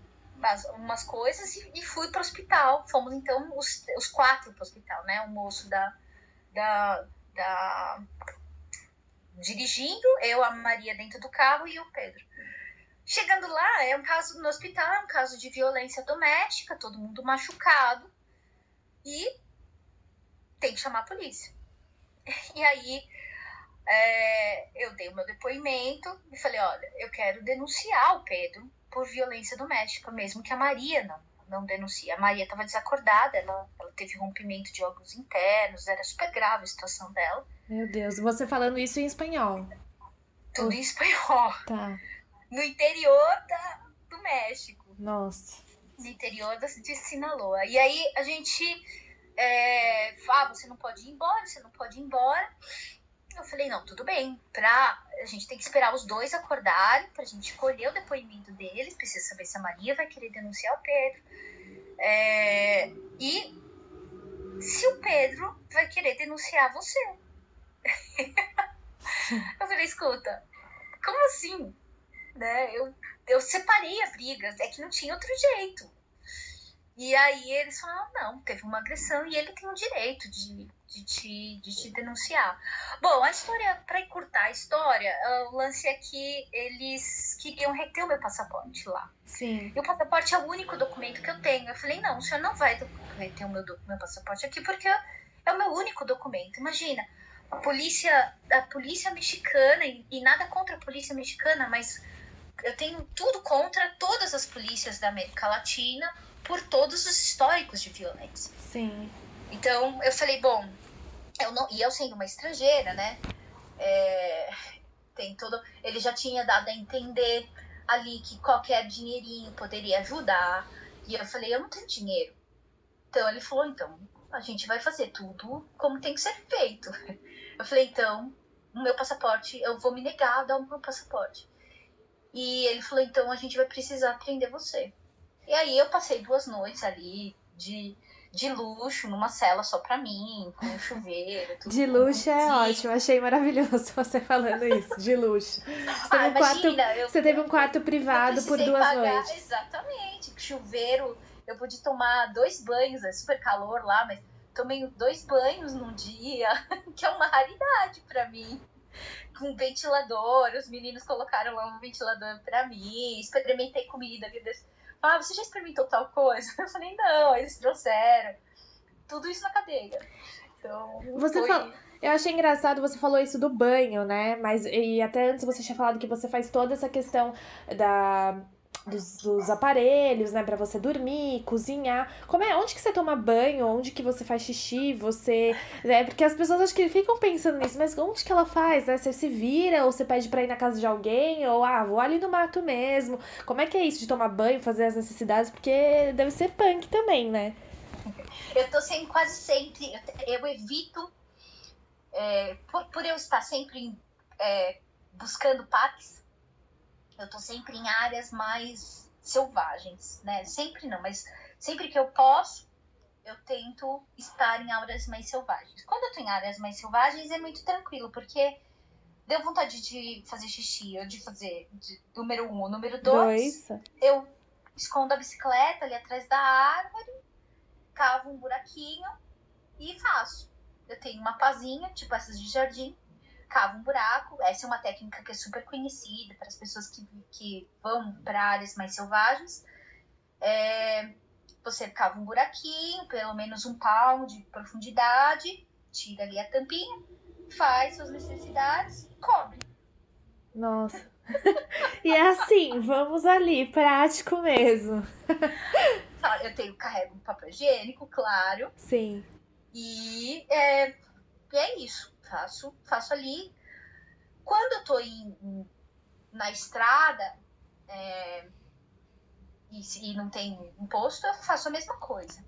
Speaker 2: umas coisas e, e fui pro hospital. Fomos então os, os quatro pro hospital, né? O moço da, da, da. dirigindo, eu, a Maria dentro do carro e o Pedro. Chegando lá, é um caso no hospital, é um caso de violência doméstica, todo mundo machucado. E tem que chamar a polícia. E aí é, eu dei o meu depoimento e falei, olha, eu quero denunciar o Pedro por violência doméstica, mesmo que a Maria não, não denuncie. A Maria estava desacordada, ela, ela teve rompimento de órgãos internos, era super grave a situação dela.
Speaker 1: Meu Deus. Você falando isso em espanhol.
Speaker 2: Tudo em espanhol.
Speaker 1: Tá.
Speaker 2: No interior da, do México.
Speaker 1: Nossa.
Speaker 2: no interior da- de Sinaloa. E aí a gente é, ah, você não pode ir embora, você não pode ir embora. Eu falei, não, tudo bem. Pra, a gente tem que esperar os dois acordarem pra gente colher o depoimento deles. Precisa saber se a Maria vai querer denunciar o Pedro. É, e se o Pedro vai querer denunciar você. eu falei, escuta, como assim? Né? Eu, eu separei a briga, é que não tinha outro jeito. E aí eles falaram, não, teve uma agressão e ele tem o direito de, de, te, de te denunciar. Bom, a história, para encurtar a história, ah, o lance é que eles queriam reter o meu passaporte lá.
Speaker 1: Sim.
Speaker 2: E o passaporte é o único documento que eu tenho. Eu falei, não, o senhor não vai reter o meu, meu passaporte aqui porque é o meu único documento. Imagina, a polícia, a polícia mexicana, e, e nada contra a polícia mexicana, mas eu tenho tudo contra todas as polícias da América Latina por todos os históricos de violência.
Speaker 1: Sim.
Speaker 2: Então eu falei, bom, eu não, e eu sendo uma estrangeira, né? é, tem todo, ele já tinha dado a entender ali que qualquer dinheirinho poderia ajudar. E eu falei, eu não tenho dinheiro. Então ele falou, então a gente vai fazer tudo como tem que ser feito. Eu falei, então o meu passaporte, eu vou me negar a dar o meu passaporte. E ele falou: então a gente vai precisar prender você. E aí eu passei duas noites ali de, de luxo, numa cela só pra mim, com um chuveiro. Tudo
Speaker 1: de luxo é ótimo, achei maravilhoso você falando isso, de luxo. Você,
Speaker 2: ah,
Speaker 1: um
Speaker 2: imagina,
Speaker 1: quarto,
Speaker 2: eu,
Speaker 1: você teve um quarto privado por duas
Speaker 2: pagar,
Speaker 1: noites.
Speaker 2: Exatamente, chuveiro. Eu pude tomar dois banhos, é super calor lá, mas tomei dois banhos num dia, que é uma raridade para mim. Com ventilador, os meninos colocaram lá um ventilador para mim, experimentei comida. Ah, você já experimentou tal coisa? Eu falei, não, eles trouxeram. Tudo isso na cadeia. Então,
Speaker 1: você
Speaker 2: foi...
Speaker 1: fala... Eu achei engraçado, você falou isso do banho, né? Mas e até antes você tinha falado que você faz toda essa questão da dos, dos aparelhos, né, para você dormir, cozinhar. Como é? Onde que você toma banho? Onde que você faz xixi? Você, né? Porque as pessoas acho que ficam pensando nisso, mas onde que ela faz, né? Você se vira ou você pede para ir na casa de alguém ou ah, vou ali no mato mesmo. Como é que é isso de tomar banho, fazer as necessidades? Porque deve ser punk também, né?
Speaker 2: Eu tô sempre, quase sempre, eu evito, é, por, por eu estar sempre é, buscando parques, eu tô sempre em áreas mais selvagens, né? Sempre não, mas sempre que eu posso, eu tento estar em áreas mais selvagens. Quando eu tô em áreas mais selvagens é muito tranquilo, porque deu vontade de fazer xixi, ou de fazer de, número um ou número dois, dois, eu escondo a bicicleta ali atrás da árvore, cavo um buraquinho e faço. Eu tenho uma pazinha, tipo essas de jardim, cava um buraco. Essa é uma técnica que é super conhecida para as pessoas que, que vão para áreas mais selvagens. É, você cava um buraquinho, pelo menos um palmo de profundidade, tira ali a tampinha, faz suas necessidades, cobre.
Speaker 1: Nossa. e é assim, vamos ali, prático mesmo.
Speaker 2: Eu tenho, carrego um papel higiênico, claro.
Speaker 1: Sim.
Speaker 2: E é, e é isso faço, faço ali. Quando eu em, na estrada é, e, e não tem um posto, eu faço a mesma coisa.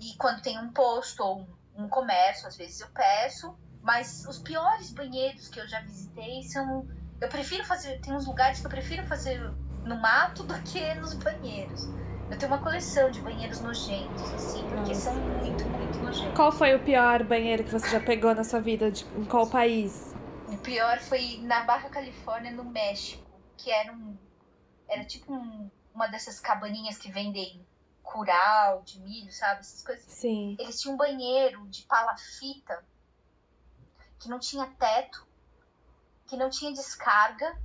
Speaker 2: E quando tem um posto ou um comércio, às vezes eu peço. Mas os piores banheiros que eu já visitei são. Eu prefiro fazer. Tem uns lugares que eu prefiro fazer no mato do que nos banheiros. Eu tenho uma coleção de banheiros nojentos, assim, porque Nossa. são muito, muito nojentos.
Speaker 1: Qual foi o pior banheiro que você já pegou na sua vida? De, em qual país?
Speaker 2: O pior foi na Barra Califórnia, no México, que era um. Era tipo um, uma dessas cabaninhas que vendem curau de milho, sabe? Essas coisas.
Speaker 1: Sim.
Speaker 2: Eles tinham um banheiro de palafita que não tinha teto, que não tinha descarga.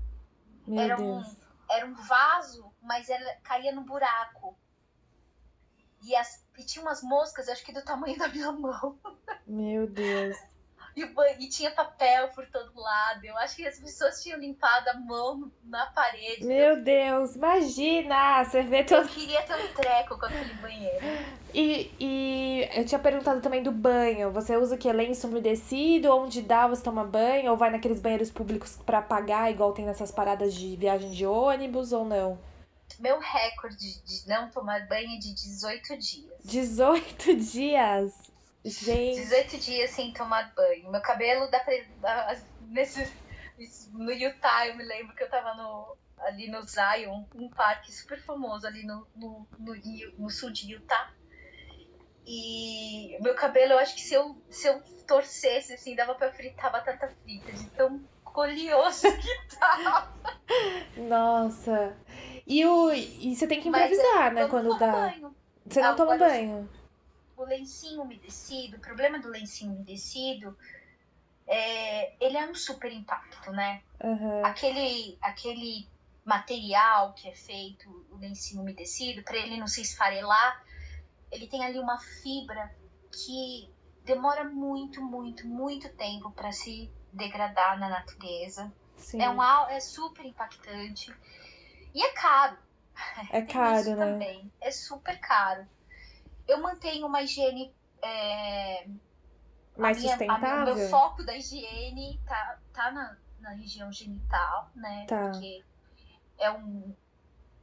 Speaker 1: Meu
Speaker 2: era
Speaker 1: Deus.
Speaker 2: um era um vaso, mas ela caía no buraco. E, as, e tinha umas moscas, acho que do tamanho da minha mão.
Speaker 1: Meu Deus.
Speaker 2: E, e, tinha papel por todo lado. Eu acho que as pessoas tinham limpado a mão na parede.
Speaker 1: Meu Deus, imagina! Você vê todo...
Speaker 2: Eu queria ter um treco com aquele banheiro.
Speaker 1: E, e eu tinha perguntado também do banho. Você usa o que? Lenço umedecido? Onde dá você toma banho? Ou vai naqueles banheiros públicos para pagar, igual tem nessas paradas de viagem de ônibus, ou não?
Speaker 2: Meu recorde de não tomar banho é de 18 dias.
Speaker 1: 18 dias? Gente.
Speaker 2: 18 dias sem tomar banho. Meu cabelo dá pra. Nesse, no Utah, eu me lembro que eu tava no, ali no Zion, um parque super famoso ali no, no, no, no sul de Utah. E meu cabelo, eu acho que se eu, se eu torcesse, assim, dava pra fritar batata frita, de tão colioso que tava.
Speaker 1: Nossa. E, o, e você tem que improvisar, Mas, né, quando dá. Banho. Você não Agora, toma banho
Speaker 2: o lencinho umedecido, o problema do lencinho umedecido, é, ele é um super impacto, né?
Speaker 1: Uhum.
Speaker 2: Aquele, aquele material que é feito, o lencinho umedecido, para ele não se esfarelar, ele tem ali uma fibra que demora muito, muito, muito tempo para se degradar na natureza.
Speaker 1: Sim.
Speaker 2: É, um, é super impactante. E é caro.
Speaker 1: É caro, né?
Speaker 2: Também. É super caro eu mantenho uma higiene. É,
Speaker 1: Mais minha, sustentável?
Speaker 2: O meu foco da higiene tá, tá na, na região genital, né?
Speaker 1: Tá.
Speaker 2: Porque é um.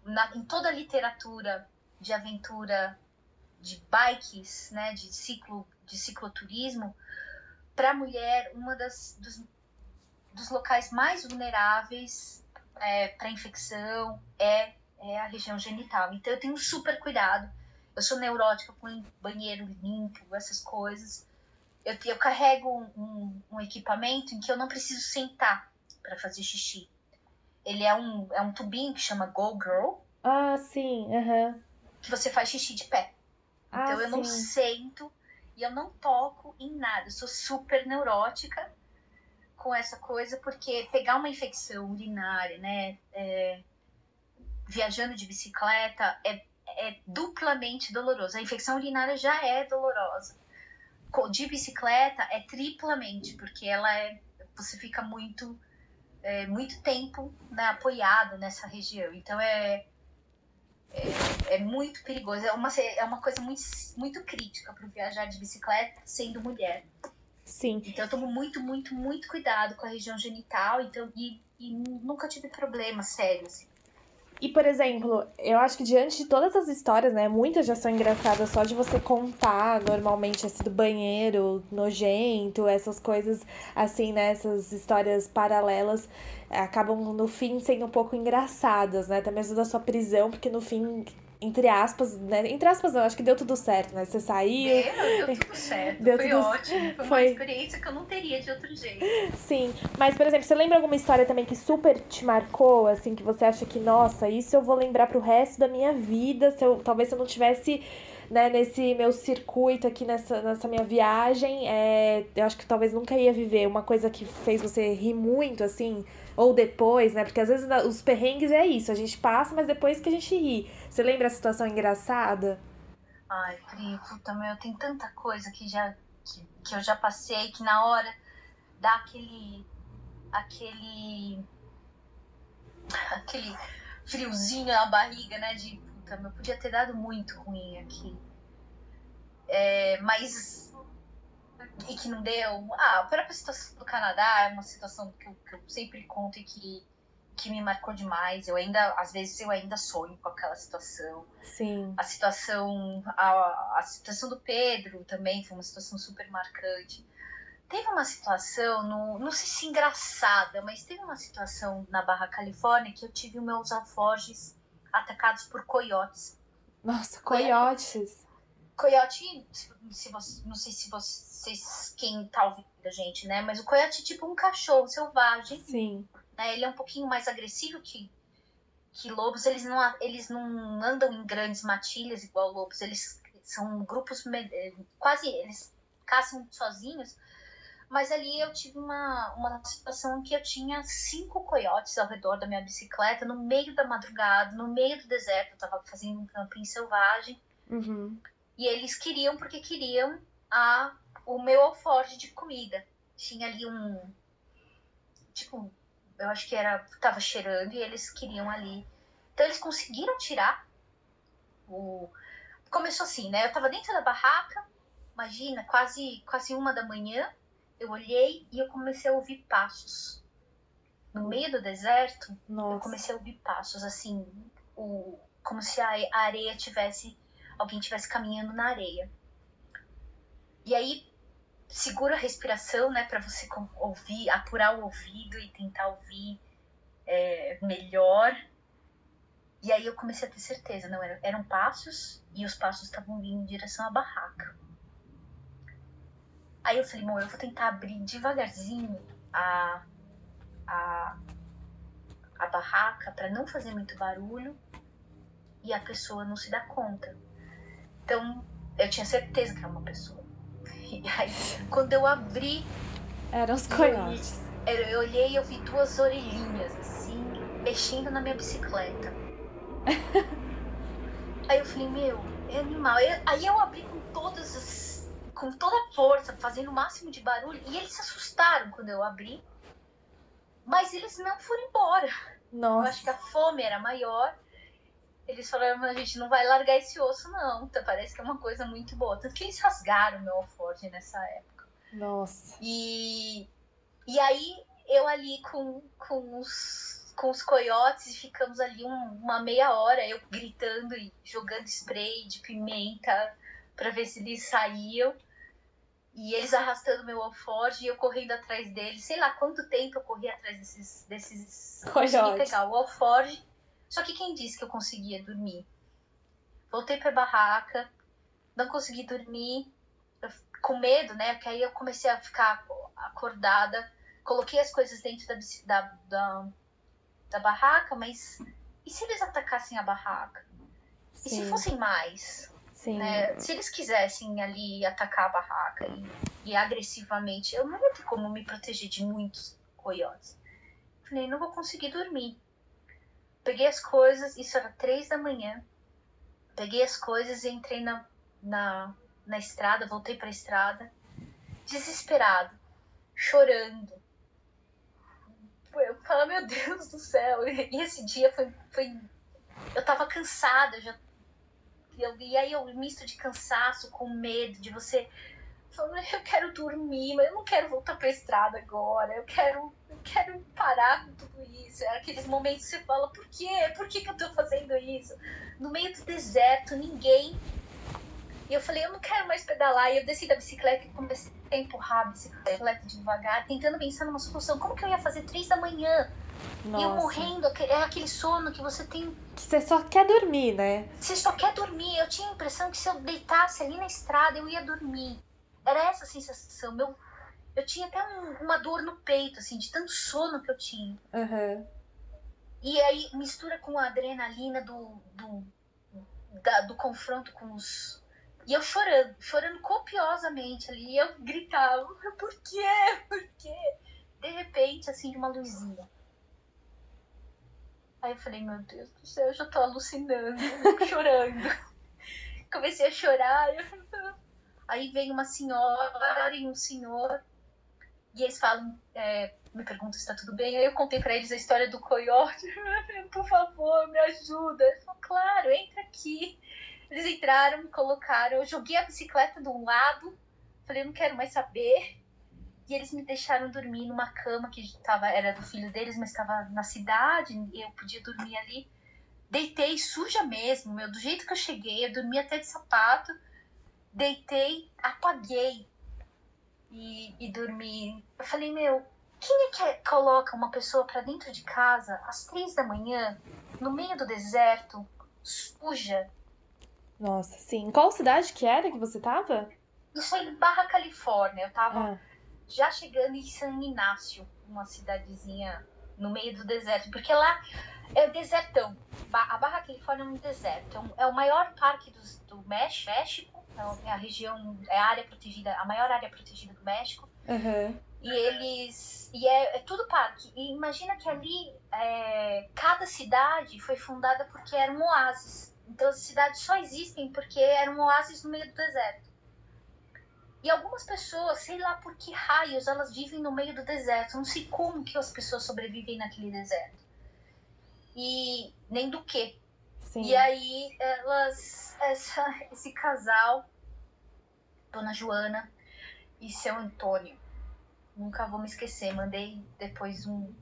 Speaker 2: Na, em toda a literatura de aventura de bikes, né? De ciclo, de cicloturismo, para a mulher, uma das dos, dos locais mais vulneráveis é, para infecção é, é a região genital. Então eu tenho super cuidado. Eu sou neurótica com banheiro limpo, essas coisas. Eu, eu carrego um, um equipamento em que eu não preciso sentar para fazer xixi. Ele é um, é um tubinho que chama Go Girl.
Speaker 1: Ah, sim, uhum.
Speaker 2: Que você faz xixi de pé. Então ah, eu sim. não sento e eu não toco em nada. Eu sou super neurótica com essa coisa, porque pegar uma infecção urinária, né, é, viajando de bicicleta, é, é duplamente doloroso. A infecção urinária já é dolorosa. De bicicleta é triplamente, porque ela é. Você fica muito, é, muito tempo né, apoiado nessa região. Então é, é, é, muito perigoso. É uma, é uma coisa muito, muito crítica para viajar de bicicleta sendo mulher.
Speaker 1: Sim.
Speaker 2: Então eu tomo muito, muito, muito cuidado com a região genital então, e, e nunca tive problemas sérios. Assim.
Speaker 1: E, por exemplo, eu acho que diante de todas as histórias, né? Muitas já são engraçadas só de você contar normalmente assim do banheiro nojento, essas coisas assim, né? Essas histórias paralelas acabam no fim sendo um pouco engraçadas, né? Até mesmo da sua prisão, porque no fim entre aspas, né? Entre aspas, não, acho que deu tudo certo, né? Você saiu.
Speaker 2: Deu, deu tudo certo. Deu foi tudo... ótimo. Foi, foi uma experiência que eu não teria de outro jeito.
Speaker 1: Sim. Mas, por exemplo, você lembra alguma história também que super te marcou, assim, que você acha que, nossa, isso eu vou lembrar pro resto da minha vida, se eu, talvez se eu não tivesse. Né, nesse meu circuito aqui, nessa, nessa minha viagem, é, eu acho que talvez nunca ia viver uma coisa que fez você rir muito, assim, ou depois, né? Porque às vezes os perrengues é isso, a gente passa, mas depois que a gente ri. Você lembra a situação engraçada?
Speaker 2: Ai, Pri, puta, meu, tem tanta coisa que, já, que, que eu já passei que na hora dá aquele. aquele. aquele friozinho na barriga, né? De puta, meu, podia ter dado muito ruim aqui. É, mas e que não deu. Ah, a própria situação do Canadá é uma situação que eu, que eu, sempre conto e que, que me marcou demais. Eu ainda, às vezes, eu ainda sonho com aquela situação.
Speaker 1: Sim.
Speaker 2: A situação, a, a situação do Pedro também foi uma situação super marcante. Teve uma situação, no, não sei se engraçada, mas teve uma situação na Barra Califórnia que eu tive meus alforjes atacados por coiotes.
Speaker 1: Nossa, coiotes.
Speaker 2: Coiote, se você, não sei se vocês, quem tá ouvindo a gente, né? Mas o coiote é tipo um cachorro selvagem.
Speaker 1: Sim.
Speaker 2: Né? Ele é um pouquinho mais agressivo que, que lobos. Eles não, eles não andam em grandes matilhas igual lobos. Eles são grupos eh, quase. Eles caçam sozinhos. Mas ali eu tive uma, uma situação em que eu tinha cinco coiotes ao redor da minha bicicleta, no meio da madrugada, no meio do deserto. Eu tava fazendo um camping selvagem.
Speaker 1: Uhum.
Speaker 2: E eles queriam porque queriam a, o meu alforje de comida. Tinha ali um. Tipo, eu acho que era. Tava cheirando e eles queriam ali. Então eles conseguiram tirar o. Começou assim, né? Eu tava dentro da barraca, imagina, quase, quase uma da manhã. Eu olhei e eu comecei a ouvir passos. No meio do deserto,
Speaker 1: Nossa.
Speaker 2: eu comecei a ouvir passos, assim, o, como se a areia tivesse alguém estivesse caminhando na areia. E aí segura a respiração, né, para você ouvir, apurar o ouvido e tentar ouvir é, melhor. E aí eu comecei a ter certeza, não eram, eram passos e os passos estavam vindo em direção à barraca. Aí eu falei, bom, eu vou tentar abrir devagarzinho a, a, a barraca para não fazer muito barulho e a pessoa não se dar conta. Então, eu tinha certeza que era uma pessoa. E aí, quando eu abri.
Speaker 1: Eram os coiotes.
Speaker 2: Eu, eu olhei e eu vi duas orelhinhas, assim, mexendo na minha bicicleta. aí eu falei, meu, é animal. Aí eu abri com todas as. com toda a força, fazendo o máximo de barulho. E eles se assustaram quando eu abri. Mas eles não foram embora.
Speaker 1: Nossa.
Speaker 2: Eu acho que a fome era maior eles falaram, a gente não vai largar esse osso, não. Então, parece que é uma coisa muito boa. Tanto que eles rasgaram meu alforje nessa época.
Speaker 1: Nossa.
Speaker 2: E, e aí, eu ali com, com, os, com os coiotes, ficamos ali um, uma meia hora, eu gritando e jogando spray de pimenta para ver se eles saíam. E eles arrastando meu alforge e eu correndo atrás deles. Sei lá quanto tempo eu corri atrás desses. desses... Consegui pegar o alforge. Só que quem disse que eu conseguia dormir? Voltei pra barraca, não consegui dormir, com medo, né? Porque aí eu comecei a ficar acordada. Coloquei as coisas dentro da, da, da, da barraca, mas e se eles atacassem a barraca? Sim. E se fossem mais? Né? Se eles quisessem ali atacar a barraca e, e, agressivamente, eu não ia ter como me proteger de muitos coiotes. Falei, não vou conseguir dormir. Peguei as coisas, isso era três da manhã. Peguei as coisas e entrei na, na, na estrada, voltei para a estrada, desesperado, chorando. Eu falei, meu Deus do céu. E esse dia foi. foi eu tava cansada, já eu, e aí eu misto de cansaço com medo de você. Eu quero dormir, mas eu não quero voltar pra estrada agora. Eu quero, quero parar com tudo isso. É aqueles momentos que você fala, por quê? Por que, que eu tô fazendo isso? No meio do deserto, ninguém. E eu falei, eu não quero mais pedalar. E eu desci da bicicleta e comecei a empurrar a bicicleta devagar, tentando pensar numa solução. Como que eu ia fazer três da manhã? Nossa. E eu morrendo, é aquele sono que você tem.
Speaker 1: Que você só quer dormir, né?
Speaker 2: Você só quer dormir. Eu tinha a impressão que se eu deitasse ali na estrada, eu ia dormir. Era essa a sensação. Meu, eu tinha até um, uma dor no peito, assim, de tanto sono que eu tinha.
Speaker 1: Uhum.
Speaker 2: E aí mistura com a adrenalina do, do, da, do confronto com os. E eu chorando, chorando copiosamente ali. E eu gritava: por quê? Por quê? De repente, assim, de uma luzinha Aí eu falei, meu Deus do céu, eu já tô alucinando, chorando. Comecei a chorar. Eu... Aí vem uma senhora e um senhor. E eles falam, é, me perguntam se tá tudo bem. Aí eu contei para eles a história do coiote. Por favor, me ajuda. Eles falaram, claro, entra aqui. Eles entraram, me colocaram. Eu joguei a bicicleta de um lado. Falei, não quero mais saber. E eles me deixaram dormir numa cama que tava, era do filho deles, mas estava na cidade, eu podia dormir ali. Deitei suja mesmo, meu, do jeito que eu cheguei, eu dormi até de sapato. Deitei, apaguei e, e dormi. Eu falei, meu, quem é que é, coloca uma pessoa para dentro de casa às três da manhã, no meio do deserto, suja?
Speaker 1: Nossa, sim. Qual cidade que era que você tava?
Speaker 2: Isso aí, Barra Califórnia. Eu tava. Ah já chegando em San Inácio, uma cidadezinha no meio do deserto, porque lá é desertão. A Barra Califórnia é um deserto, é, é o maior parque do, do México, é a região, é a área protegida, a maior área protegida do México.
Speaker 1: Uhum.
Speaker 2: E eles. E é, é, tudo parque. E imagina que ali é, cada cidade foi fundada porque era um oásis. Então as cidades só existem porque eram um oásis no meio do deserto. E algumas pessoas, sei lá por que raios, elas vivem no meio do deserto. Não sei como que as pessoas sobrevivem naquele deserto. E nem do que. Sim. E aí elas, essa, esse casal, Dona Joana e seu Antônio, nunca vou me esquecer. Mandei depois um,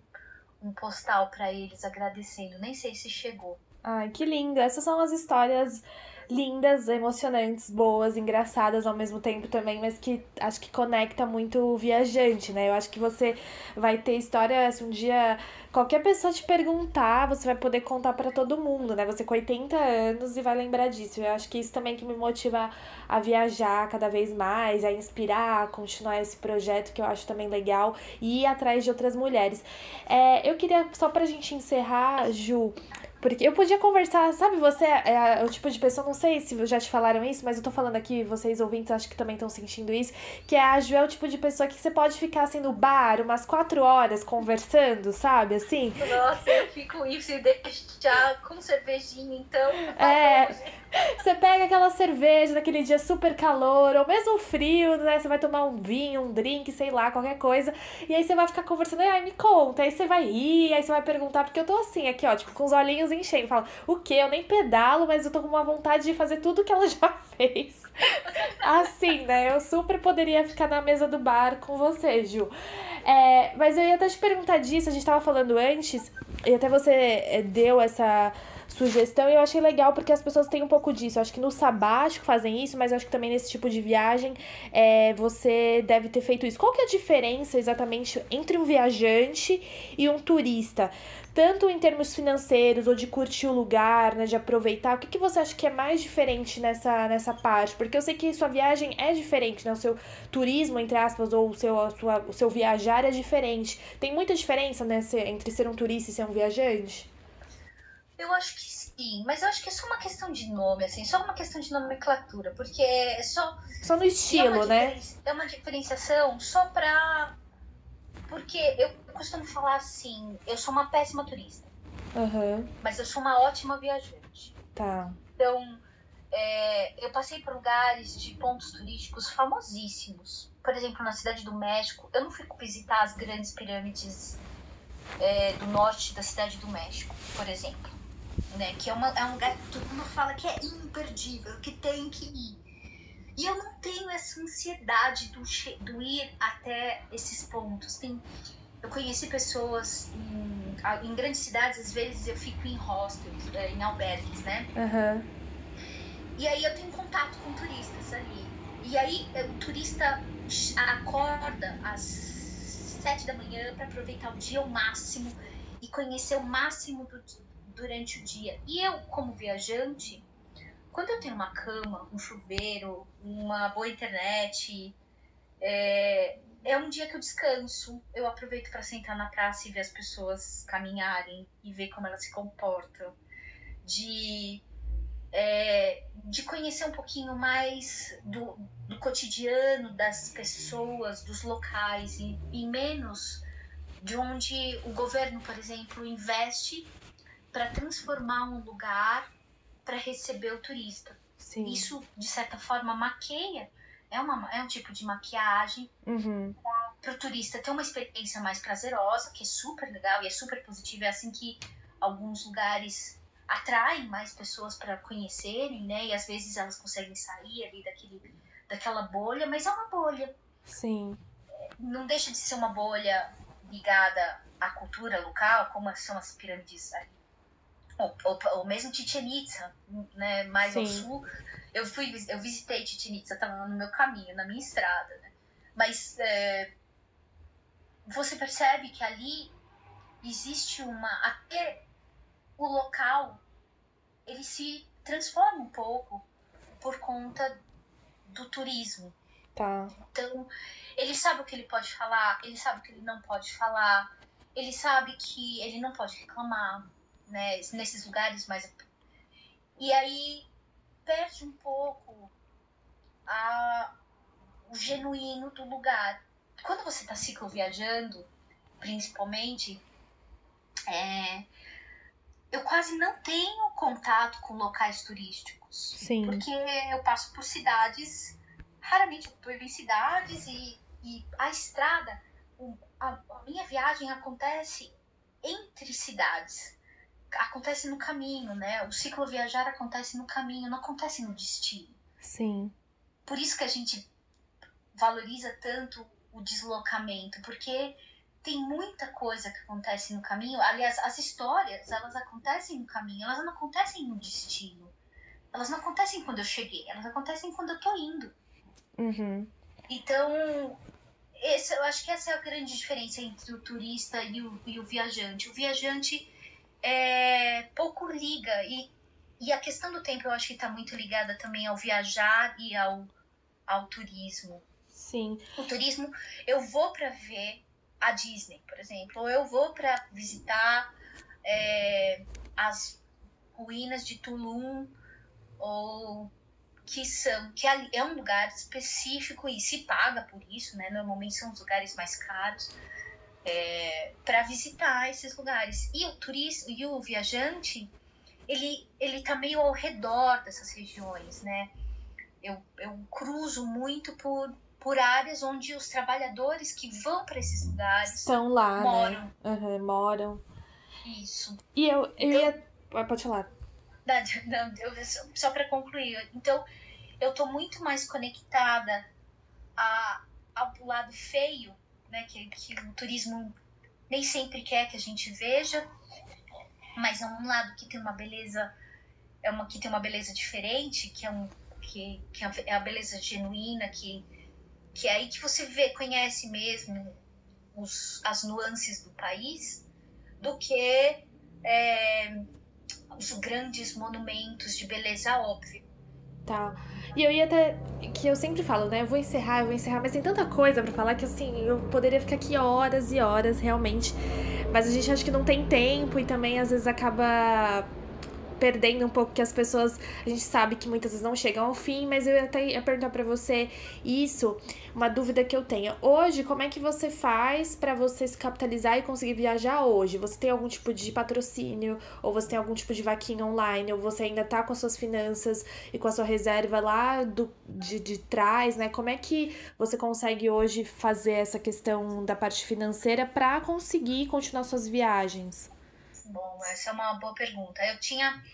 Speaker 2: um postal para eles agradecendo. Nem sei se chegou.
Speaker 1: Ai, que lindo. Essas são as histórias lindas, emocionantes, boas, engraçadas ao mesmo tempo também, mas que acho que conecta muito o viajante, né? Eu acho que você vai ter história, se um dia qualquer pessoa te perguntar, você vai poder contar para todo mundo, né? Você com 80 anos e vai lembrar disso. Eu acho que isso também que me motiva a viajar cada vez mais, a inspirar, a continuar esse projeto que eu acho também legal e ir atrás de outras mulheres. É, eu queria, só pra gente encerrar, Ju, porque eu podia conversar, sabe, você é, é o tipo de pessoa, não sei se já te falaram isso, mas eu tô falando aqui, vocês ouvintes acho que também estão sentindo isso, que é a Ju é o tipo de pessoa que você pode ficar assim no bar umas quatro horas conversando, sabe, assim?
Speaker 2: Nossa, eu fico isso e deixar com cervejinha, então.
Speaker 1: É. Você pega aquela cerveja naquele dia super calor, ou mesmo frio, né? Você vai tomar um vinho, um drink, sei lá, qualquer coisa. E aí você vai ficar conversando, ai, me conta. Aí você vai rir, aí você vai perguntar, porque eu tô assim, aqui, ó, tipo, com os olhinhos enchendo. Fala, o quê? Eu nem pedalo, mas eu tô com uma vontade de fazer tudo que ela já fez. assim, né? Eu super poderia ficar na mesa do bar com você, Ju. É, mas eu ia até te perguntar disso, a gente tava falando antes
Speaker 3: e até você eh, deu essa sugestão e eu achei legal porque as pessoas têm um pouco disso. Eu acho que no sabático fazem isso, mas eu acho que também nesse tipo de viagem é, você deve ter feito isso. Qual que é a diferença exatamente entre um viajante e um turista? Tanto em termos financeiros ou de curtir o lugar, né, de aproveitar, o que, que você acha que é mais diferente nessa, nessa parte? Porque eu sei que sua viagem é diferente, né? O seu turismo, entre aspas, ou o seu, a sua, o seu viajar é diferente. Tem muita diferença né, entre ser um turista e ser um viajante?
Speaker 2: Eu acho que sim, mas eu acho que é só uma questão de nome, assim, só uma questão de nomenclatura, porque é só.
Speaker 3: Só no estilo,
Speaker 2: é
Speaker 3: né?
Speaker 2: É uma diferenciação só pra. Porque eu costumo falar assim, eu sou uma péssima turista.
Speaker 3: Uhum.
Speaker 2: Mas eu sou uma ótima viajante.
Speaker 3: Tá.
Speaker 2: Então, é, eu passei por lugares de pontos turísticos famosíssimos. Por exemplo, na cidade do México, eu não fui visitar as grandes pirâmides é, do norte da cidade do México, por exemplo né? Que é, uma, é um lugar que todo mundo fala que é imperdível, que tem que ir. E eu não tenho essa ansiedade do, do ir até esses pontos. Tem, eu conheci pessoas em, em, grandes cidades, às vezes eu fico em hostels, é, em albergues, né?
Speaker 3: Uhum.
Speaker 2: E aí eu tenho contato com turistas ali. E aí é, o turista acorda às sete da manhã para aproveitar o dia ao máximo e conhecer o máximo do, durante o dia. E eu, como viajante, quando eu tenho uma cama, um chuveiro, uma boa internet, é, é um dia que eu descanso. Eu aproveito para sentar na praça e ver as pessoas caminharem e ver como elas se comportam. De, é, de conhecer um pouquinho mais do, do cotidiano das pessoas, dos locais e, e menos de onde o governo, por exemplo, investe para transformar um lugar para receber o turista.
Speaker 3: Sim.
Speaker 2: Isso, de certa forma, maqueia. É, uma, é um tipo de maquiagem
Speaker 3: uhum.
Speaker 2: para o turista ter uma experiência mais prazerosa, que é super legal e é super positiva. É assim que alguns lugares atraem mais pessoas para conhecerem, né? E às vezes elas conseguem sair ali daquele, daquela bolha, mas é uma bolha.
Speaker 3: Sim.
Speaker 2: Não deixa de ser uma bolha ligada à cultura local, como são as pirâmides ali ou, ou, ou mesmo Chichen Itza, né, mais Sim. ao sul. Eu fui, eu visitei Chichen Itza, estava no meu caminho, na minha estrada, né? Mas é, você percebe que ali existe uma até o local ele se transforma um pouco por conta do turismo.
Speaker 3: Tá.
Speaker 2: Então, ele sabe o que ele pode falar, ele sabe o que ele não pode falar, ele sabe que ele não pode reclamar, né, nesses lugares mais. E aí perde um pouco a, o genuíno do lugar. Quando você está cicloviajando, principalmente, é, eu quase não tenho contato com locais turísticos.
Speaker 3: Sim.
Speaker 2: Porque eu passo por cidades, raramente eu estou em cidades e, e a estrada, a, a minha viagem acontece entre cidades acontece no caminho, né? O ciclo viajar acontece no caminho, não acontece no destino.
Speaker 3: Sim.
Speaker 2: Por isso que a gente valoriza tanto o deslocamento, porque tem muita coisa que acontece no caminho. Aliás, as histórias, elas acontecem no caminho, elas não acontecem no destino. Elas não acontecem quando eu cheguei, elas acontecem quando eu tô indo.
Speaker 3: Uhum.
Speaker 2: Então, esse, eu acho que essa é a grande diferença entre o turista e o, e o viajante. O viajante é, pouco liga. E, e a questão do tempo eu acho que está muito ligada também ao viajar e ao, ao turismo.
Speaker 3: Sim.
Speaker 2: O turismo, eu vou para ver a Disney, por exemplo, ou eu vou para visitar é, as ruínas de Tulum, ou que são que é um lugar específico e se paga por isso, né? Normalmente são os lugares mais caros é, para visitar esses lugares. E o turista e o viajante, ele ele tá meio ao redor dessas regiões, né? Eu, eu cruzo muito por por áreas onde os trabalhadores que vão para esses lugares
Speaker 3: estão lá,
Speaker 2: moram.
Speaker 3: Né? Uhum, moram.
Speaker 2: Isso.
Speaker 3: E eu, eu então, ia. Pode falar.
Speaker 2: Não, eu, só, só para concluir. Então, eu tô muito mais conectada a, ao lado feio né, que, que o turismo nem sempre quer que a gente veja, mas é um lado que tem uma beleza, é uma que tem uma beleza diferente, que é um que, que é a beleza genuína, que que é aí que você vê, conhece mesmo os, as nuances do país, do que é, os grandes monumentos de beleza óbvia.
Speaker 3: Tá. E eu ia até. Que eu sempre falo, né? Eu vou encerrar, eu vou encerrar, mas tem tanta coisa para falar que assim, eu poderia ficar aqui horas e horas, realmente. Mas a gente acha que não tem tempo e também às vezes acaba perdendo um pouco que as pessoas, a gente sabe que muitas vezes não chegam ao fim, mas eu até ia perguntar para você isso, uma dúvida que eu tenho. Hoje, como é que você faz para você se capitalizar e conseguir viajar hoje? Você tem algum tipo de patrocínio ou você tem algum tipo de vaquinha online ou você ainda tá com as suas finanças e com a sua reserva lá do, de, de trás, né? Como é que você consegue hoje fazer essa questão da parte financeira para conseguir continuar suas viagens?
Speaker 2: Bom, essa é uma boa pergunta. Eu tinha,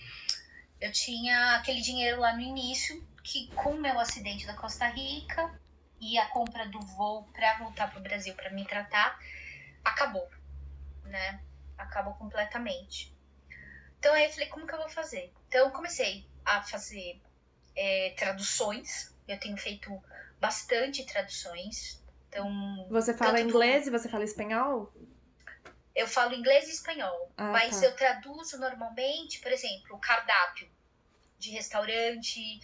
Speaker 2: eu tinha aquele dinheiro lá no início, que com o meu acidente da Costa Rica e a compra do voo para voltar para o Brasil para me tratar, acabou, né? Acabou completamente. Então aí eu falei, como que eu vou fazer? Então eu comecei a fazer é, traduções. Eu tenho feito bastante traduções. Então,
Speaker 3: você fala inglês do... e você fala espanhol?
Speaker 2: Eu falo inglês e espanhol, ah, mas tá. eu traduzo normalmente, por exemplo, o cardápio de restaurante,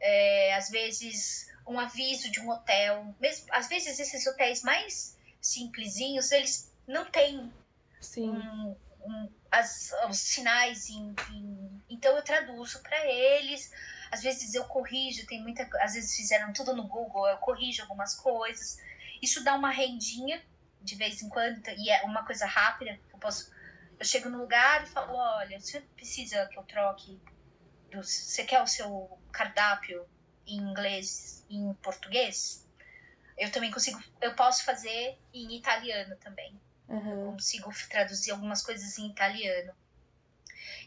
Speaker 2: é, às vezes um aviso de um hotel. Mesmo, às vezes esses hotéis mais simplesinhos, eles não têm um, um, as, os sinais em, em, então eu traduzo para eles. Às vezes eu corrijo, tem muita, às vezes fizeram tudo no Google, eu corrijo algumas coisas. Isso dá uma rendinha de vez em quando, e é uma coisa rápida, eu posso. Eu chego no lugar e falo, olha, você precisa que eu troque. Do, você quer o seu cardápio em inglês e em português? Eu também consigo. Eu posso fazer em italiano também. Uhum. Eu consigo traduzir algumas coisas em italiano.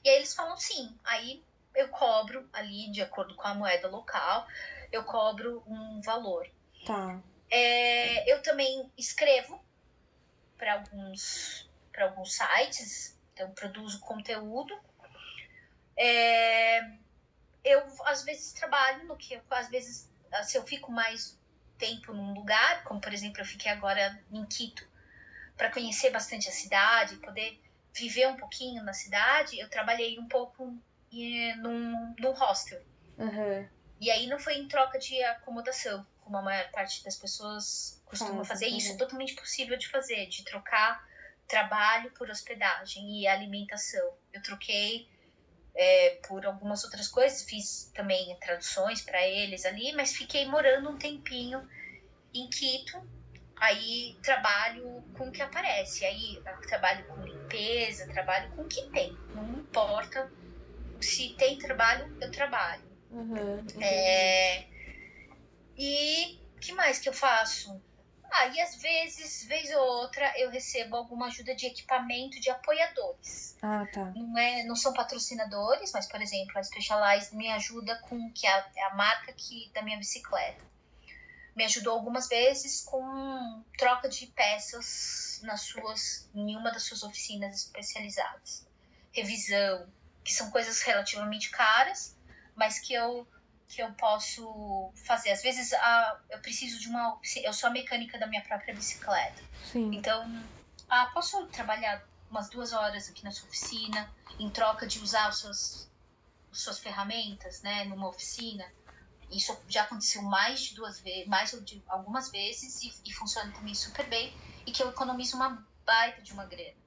Speaker 2: E aí eles falam sim. Aí eu cobro ali, de acordo com a moeda local, eu cobro um valor.
Speaker 3: Tá.
Speaker 2: É, eu também escrevo para alguns, para alguns sites, então produzo conteúdo. É, eu às vezes trabalho no que às vezes se eu fico mais tempo num lugar, como por exemplo eu fiquei agora em Quito, para conhecer bastante a cidade, poder viver um pouquinho na cidade, eu trabalhei um pouco em, num, num hostel.
Speaker 3: Uhum.
Speaker 2: E aí não foi em troca de acomodação, como a maior parte das pessoas costuma fazer. Isso é totalmente possível de fazer, de trocar trabalho por hospedagem e alimentação. Eu troquei é, por algumas outras coisas, fiz também traduções para eles ali, mas fiquei morando um tempinho em Quito. Aí trabalho com o que aparece. Aí trabalho com limpeza, trabalho com o que tem. Não importa se tem trabalho, eu trabalho.
Speaker 3: Uhum,
Speaker 2: é, e que mais que eu faço? Ah, e às vezes, vez ou outra, eu recebo alguma ajuda de equipamento de apoiadores.
Speaker 3: Ah, tá.
Speaker 2: Não, é, não são patrocinadores, mas, por exemplo, a Specialized me ajuda com que é, é a marca que, da minha bicicleta. Me ajudou algumas vezes com troca de peças nas suas, em uma das suas oficinas especializadas. Revisão, que são coisas relativamente caras, mas que eu que eu posso fazer. Às vezes a, eu preciso de uma. Eu sou a mecânica da minha própria bicicleta.
Speaker 3: Sim.
Speaker 2: Então, ah, posso trabalhar umas duas horas aqui na sua oficina, em troca de usar os seus, as suas ferramentas, né, numa oficina. Isso já aconteceu mais de duas vezes, mais de algumas vezes, e, e funciona também super bem, e que eu economizo uma baita de uma grana.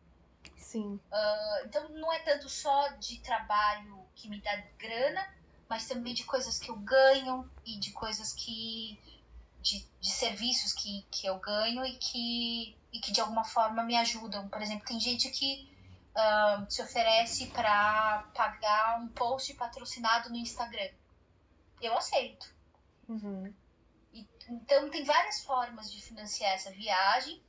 Speaker 3: Sim.
Speaker 2: Uh, então não é tanto só de trabalho que me dá grana, mas também de coisas que eu ganho e de coisas que. de, de serviços que, que eu ganho e que, e que de alguma forma me ajudam. Por exemplo, tem gente que uh, se oferece para pagar um post patrocinado no Instagram. Eu aceito.
Speaker 3: Uhum.
Speaker 2: E, então, tem várias formas de financiar essa viagem.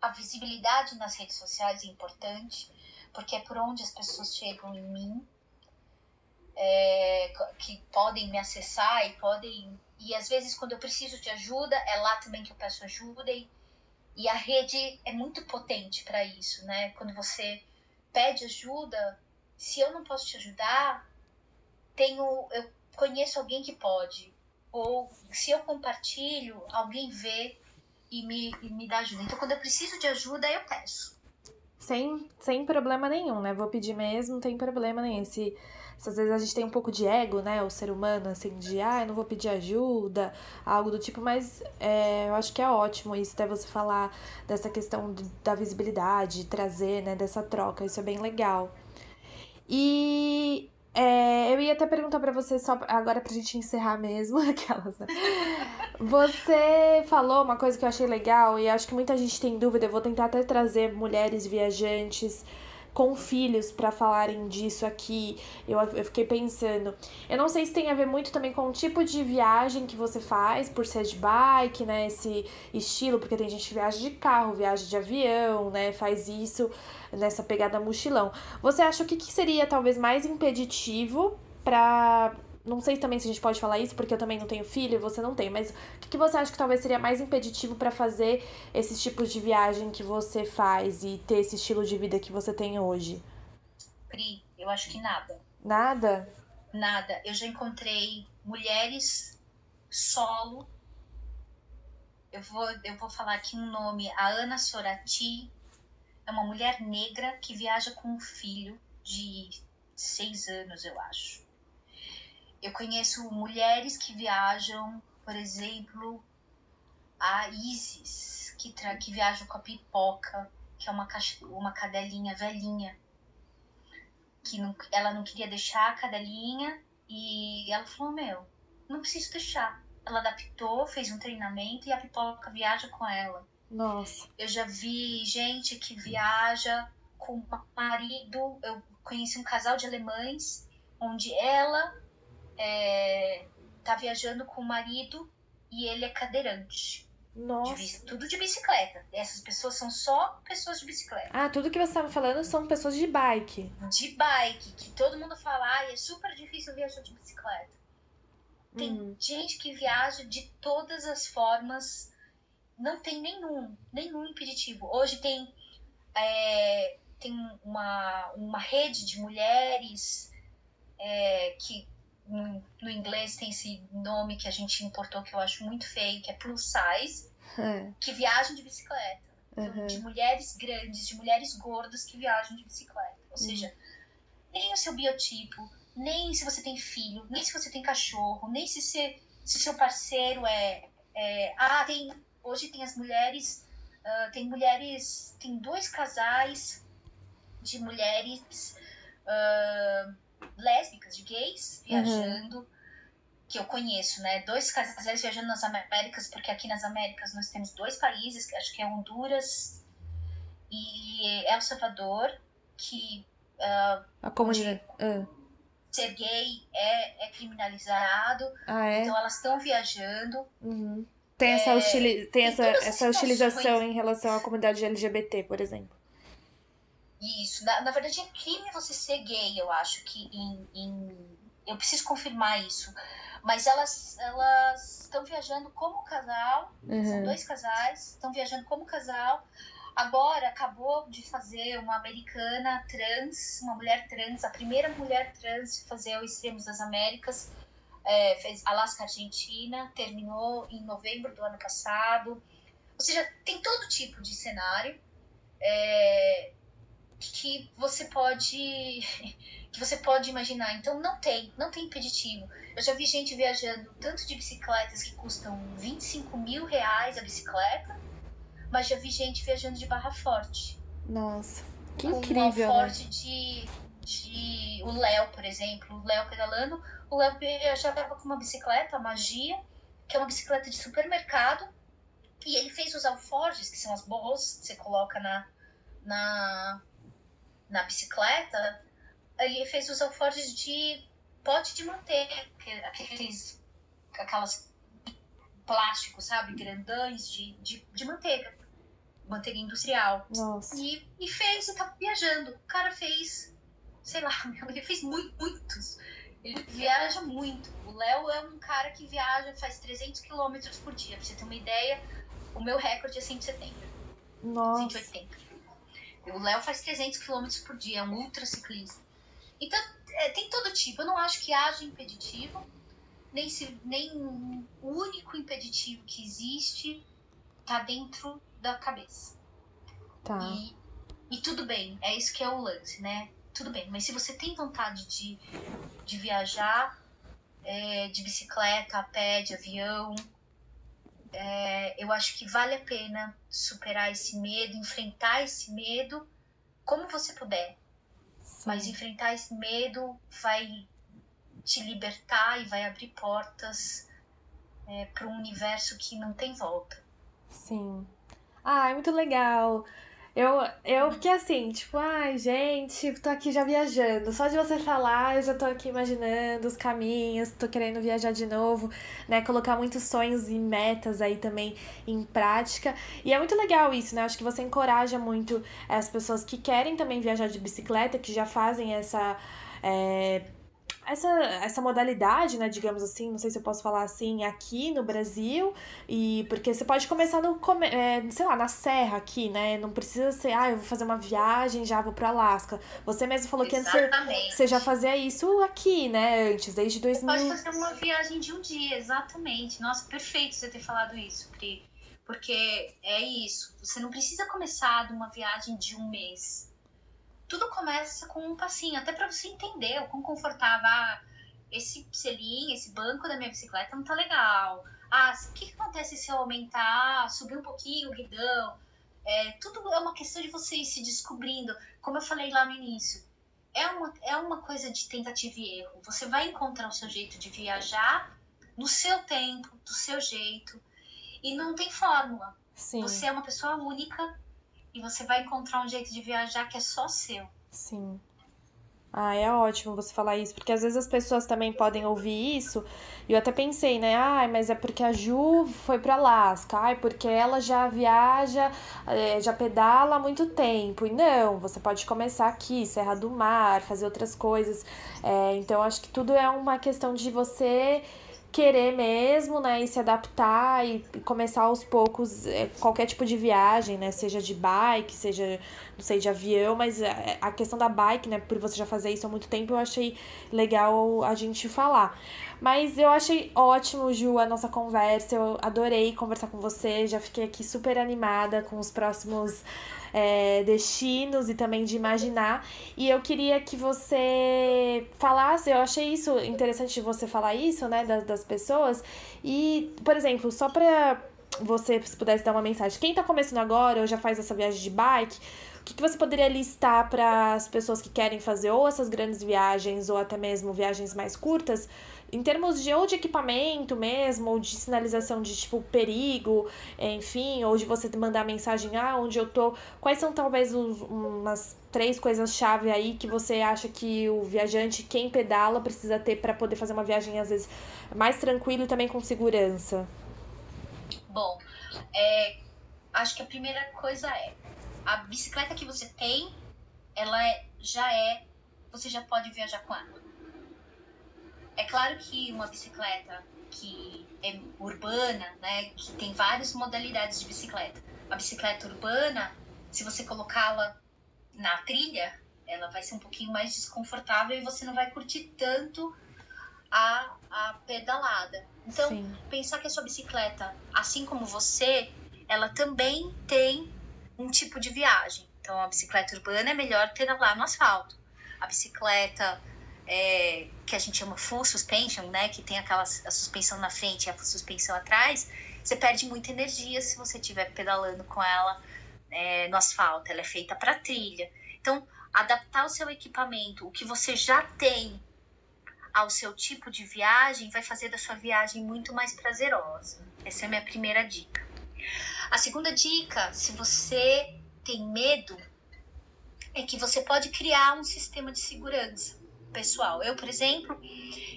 Speaker 2: A visibilidade nas redes sociais é importante, porque é por onde as pessoas chegam em mim é, que podem me acessar e podem. E às vezes, quando eu preciso de ajuda, é lá também que eu peço ajuda. E, e a rede é muito potente para isso, né? Quando você pede ajuda, se eu não posso te ajudar, tenho, eu conheço alguém que pode. Ou se eu compartilho, alguém vê e me, e me dá ajuda. Então, quando eu preciso de ajuda, eu peço.
Speaker 1: Sem, sem problema nenhum, né? Vou pedir mesmo, não tem problema nenhum. Se, às vezes a gente tem um pouco de ego, né? O ser humano, assim, de, ah, eu não vou pedir ajuda, algo do tipo, mas é, eu acho que é ótimo isso, até você falar dessa questão da visibilidade, trazer, né, dessa troca, isso é bem legal. E é, eu ia até perguntar para você, só agora pra gente encerrar mesmo, aquelas, né? Você falou uma coisa que eu achei legal e acho que muita gente tem dúvida. Eu vou tentar até trazer mulheres viajantes com filhos para falarem disso aqui. Eu, eu fiquei pensando. Eu não sei se tem a ver muito também com o tipo de viagem que você faz, por ser de bike, né? Esse estilo, porque tem gente que viaja de carro, viaja de avião, né? Faz isso nessa pegada mochilão. Você acha o que, que seria talvez mais impeditivo para não sei também se a gente pode falar isso, porque eu também não tenho filho e você não tem, mas o que, que você acha que talvez seria mais impeditivo para fazer esses tipos de viagem que você faz e ter esse estilo de vida que você tem hoje?
Speaker 2: Pri, eu acho que nada.
Speaker 1: Nada?
Speaker 2: Nada. Eu já encontrei mulheres solo. Eu vou, eu vou falar aqui um nome, a Ana Sorati. É uma mulher negra que viaja com um filho de seis anos, eu acho eu conheço mulheres que viajam, por exemplo, a Isis, que, tra que viaja com a Pipoca, que é uma, uma cadelinha velhinha. Que não, ela não queria deixar a cadelinha e ela falou: Meu, não preciso deixar. Ela adaptou, fez um treinamento e a Pipoca viaja com ela.
Speaker 1: Nossa.
Speaker 2: Eu já vi gente que viaja com o marido. Eu conheci um casal de alemães onde ela é, tá viajando com o marido e ele é cadeirante.
Speaker 1: Nossa.
Speaker 2: De, tudo de bicicleta. Essas pessoas são só pessoas de bicicleta.
Speaker 1: Ah, tudo que você estava falando são pessoas de bike.
Speaker 2: De bike, que todo mundo fala, ah, é super difícil viajar de bicicleta. Tem hum. gente que viaja de todas as formas, não tem nenhum, nenhum impeditivo. Hoje tem, é, tem uma, uma rede de mulheres é, que no, no, inglês tem esse nome que a gente importou que eu acho muito feio, que é plus size, é. que viajam de bicicleta. Uhum. De mulheres grandes, de mulheres gordas que viajam de bicicleta. Ou uhum. seja, nem o seu biotipo, nem se você tem filho, nem se você tem cachorro, nem se, se, se seu parceiro é, é. Ah, tem. Hoje tem as mulheres. Uh, tem mulheres. Tem dois casais de mulheres. Uh, lésbicas, de gays uhum. viajando, uhum. que eu conheço, né? Dois casais viajando nas Américas, porque aqui nas Américas nós temos dois países, que acho que é Honduras e El Salvador, que uh,
Speaker 1: a comunidade uh.
Speaker 2: ser gay é, é criminalizado.
Speaker 1: Ah, é?
Speaker 2: Então elas estão viajando.
Speaker 1: Uhum. Tem essa, é, tem essa, essa utilização em relação à comunidade LGBT, por exemplo.
Speaker 2: Isso. Na, na verdade, é crime você ser gay, eu acho que em, em... eu preciso confirmar isso. Mas elas elas estão viajando como casal, uhum. são dois casais, estão viajando como casal. Agora acabou de fazer uma americana trans, uma mulher trans, a primeira mulher trans de fazer o Extremos das Américas, é, fez Alasca Argentina, terminou em novembro do ano passado. Ou seja, tem todo tipo de cenário. É, que você pode que você pode imaginar. Então não tem, não tem impeditivo. Eu já vi gente viajando tanto de bicicletas que custam 25 mil reais a bicicleta, mas já vi gente viajando de barra forte.
Speaker 1: Nossa, que incrível. Barra
Speaker 2: né? forte de, de o Léo, por exemplo, o Léo pedalando. O Léo viajava com uma bicicleta, a Magia, que é uma bicicleta de supermercado. E ele fez os alforjes, que são as bolsas que você coloca na, na, na bicicleta, ele fez os alforjes de pote de manteiga, aqueles aquelas plásticos, sabe, grandões de, de, de manteiga, manteiga industrial.
Speaker 1: Nossa.
Speaker 2: E, e fez e tá viajando. O cara fez, sei lá, ele fez muito, muitos. Ele viaja muito. O Léo é um cara que viaja, faz 300 km por dia. Pra você ter uma ideia, o meu recorde é 170.
Speaker 1: Nossa.
Speaker 2: 180. O Léo faz 300 km por dia, é um ultra ciclista. Então, é, tem todo tipo. Eu não acho que haja impeditivo, nem, se, nem o único impeditivo que existe tá dentro da cabeça.
Speaker 1: Tá.
Speaker 2: E, e tudo bem, é isso que é o lance, né? Tudo bem, mas se você tem vontade de, de viajar é, de bicicleta, a pé, de avião, é, eu acho que vale a pena superar esse medo, enfrentar esse medo como você puder. Sim. Mas enfrentar esse medo vai te libertar e vai abrir portas é, para um universo que não tem volta.
Speaker 1: Sim. Ah, é muito legal. Eu, eu fiquei assim, tipo, ai, gente, tô aqui já viajando. Só de você falar, eu já tô aqui imaginando os caminhos, tô querendo viajar de novo, né? Colocar muitos sonhos e metas aí também em prática. E é muito legal isso, né? Acho que você encoraja muito as pessoas que querem também viajar de bicicleta, que já fazem essa. É, essa, essa modalidade, né, digamos assim, não sei se eu posso falar assim, aqui no Brasil, e porque você pode começar no, é, sei lá, na serra aqui, né, não precisa ser, ah, eu vou fazer uma viagem, já vou pro Alasca. Você mesmo falou Exatamente. que antes você, já fazia isso aqui, né, antes, desde 2000.
Speaker 2: Você pode fazer uma viagem de um dia, exatamente. Nossa, perfeito você ter falado isso, Pri. Porque é isso, você não precisa começar de uma viagem de um mês tudo começa com um passinho, até para você entender o quão confortável. Ah, esse selinho, esse banco da minha bicicleta não tá legal. Ah, o que, que acontece se eu aumentar, subir um pouquinho o guidão? É, tudo é uma questão de você ir se descobrindo. Como eu falei lá no início, é uma, é uma coisa de tentativa e erro. Você vai encontrar o seu jeito de viajar no seu tempo, do seu jeito. E não tem fórmula. Sim. Você é uma pessoa única e você vai encontrar um jeito de viajar que é só seu.
Speaker 1: Sim. Ah, é ótimo você falar isso, porque às vezes as pessoas também podem ouvir isso, e eu até pensei, né? Ai, mas é porque a Ju foi para Alaska, ai, porque ela já viaja, é, já pedala há muito tempo. E não, você pode começar aqui, Serra do Mar, fazer outras coisas. É, então, acho que tudo é uma questão de você querer mesmo, né, e se adaptar e começar aos poucos é, qualquer tipo de viagem, né, seja de bike, seja, não sei, de avião, mas é, a questão da bike, né, por você já fazer isso há muito tempo, eu achei legal a gente falar. Mas eu achei ótimo, Ju, a nossa conversa, eu adorei conversar com você, já fiquei aqui super animada com os próximos é, destinos e também de imaginar. E eu queria que você falasse, eu achei isso interessante você falar isso, né, das, das pessoas. E, por exemplo, só pra você, se pudesse dar uma mensagem, quem tá começando agora ou já faz essa viagem de bike, o que, que você poderia listar para as pessoas que querem fazer ou essas grandes viagens ou até mesmo viagens mais curtas? Em termos de ou de equipamento mesmo, ou de sinalização de tipo perigo, enfim, ou de você mandar mensagem, ah, onde eu tô, quais são talvez os, umas três coisas-chave aí que você acha que o viajante, quem pedala, precisa ter para poder fazer uma viagem às vezes mais tranquilo e também com segurança?
Speaker 2: Bom, é, acho que a primeira coisa é a bicicleta que você tem, ela é, já é, você já pode viajar com ela é claro que uma bicicleta que é urbana, né, que tem várias modalidades de bicicleta. A bicicleta urbana, se você colocá-la na trilha, ela vai ser um pouquinho mais desconfortável e você não vai curtir tanto a, a pedalada. Então, Sim. pensar que a sua bicicleta, assim como você, ela também tem um tipo de viagem. Então, a bicicleta urbana é melhor ter lá no asfalto. A bicicleta é, que a gente chama full suspension, né, que tem aquela a suspensão na frente e a suspensão atrás, você perde muita energia se você estiver pedalando com ela é, no asfalto. Ela é feita para trilha. Então, adaptar o seu equipamento, o que você já tem ao seu tipo de viagem, vai fazer da sua viagem muito mais prazerosa. Essa é a minha primeira dica. A segunda dica, se você tem medo, é que você pode criar um sistema de segurança pessoal. Eu, por exemplo,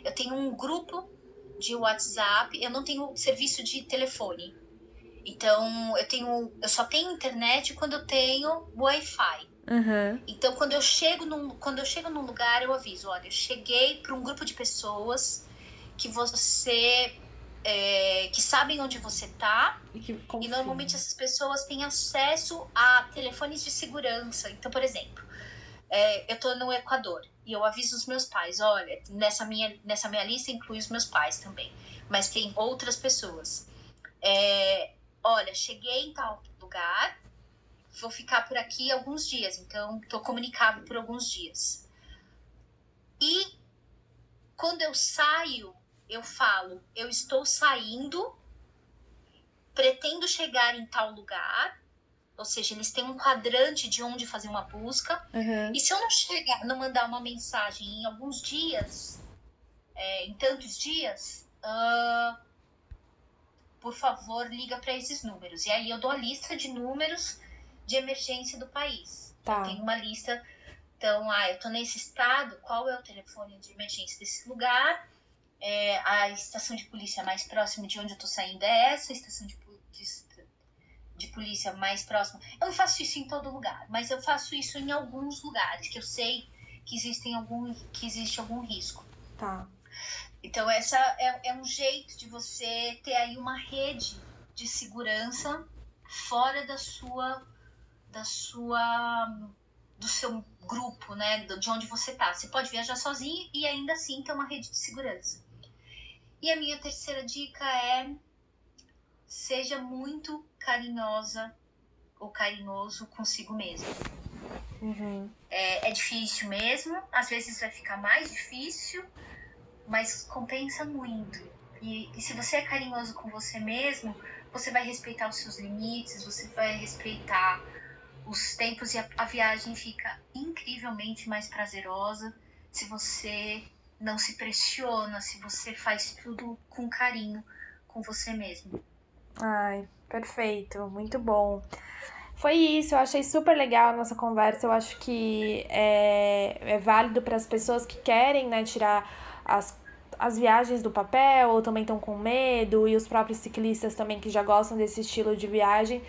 Speaker 2: eu tenho um grupo de WhatsApp, eu não tenho serviço de telefone. Então, eu tenho, eu só tenho internet quando eu tenho Wi-Fi.
Speaker 1: Uhum.
Speaker 2: Então, quando eu chego num, quando eu chego num lugar, eu aviso, olha, eu cheguei para um grupo de pessoas que você é, que sabem onde você tá
Speaker 1: e, que
Speaker 2: e normalmente essas pessoas têm acesso a telefones de segurança. Então, por exemplo, é, eu tô no Equador e eu aviso os meus pais, olha, nessa minha, nessa minha lista inclui os meus pais também, mas tem outras pessoas. É, olha, cheguei em tal lugar, vou ficar por aqui alguns dias, então tô comunicável por alguns dias. E quando eu saio, eu falo, eu estou saindo, pretendo chegar em tal lugar, ou seja, eles têm um quadrante de onde fazer uma busca.
Speaker 1: Uhum.
Speaker 2: E se eu não chegar, não mandar uma mensagem em alguns dias, é, em tantos dias, uh, por favor, liga para esses números. E aí eu dou a lista de números de emergência do país.
Speaker 1: Tá.
Speaker 2: Tem uma lista. Então, ah, eu tô nesse estado, qual é o telefone de emergência desse lugar? É, a estação de polícia mais próxima de onde eu tô saindo é essa, a estação de, de, de polícia mais próxima. Eu não faço isso em todo lugar, mas eu faço isso em alguns lugares que eu sei que existem algum que existe algum risco.
Speaker 1: Tá.
Speaker 2: Então essa é, é um jeito de você ter aí uma rede de segurança fora da sua da sua do seu grupo, né, de onde você tá. Você pode viajar sozinho e ainda assim ter uma rede de segurança. E a minha terceira dica é seja muito carinhosa ou carinhoso consigo mesmo.
Speaker 1: Uhum.
Speaker 2: É, é difícil mesmo, às vezes vai ficar mais difícil, mas compensa muito. E, e, se você é carinhoso com você mesmo, você vai respeitar os seus limites, você vai respeitar os tempos e a, a viagem fica incrivelmente mais prazerosa se você não se pressiona, se você faz tudo com carinho com você mesmo.
Speaker 1: Ai, perfeito, muito bom. Foi isso, eu achei super legal a nossa conversa. Eu acho que é, é válido para as pessoas que querem né, tirar as, as viagens do papel ou também estão com medo, e os próprios ciclistas também que já gostam desse estilo de viagem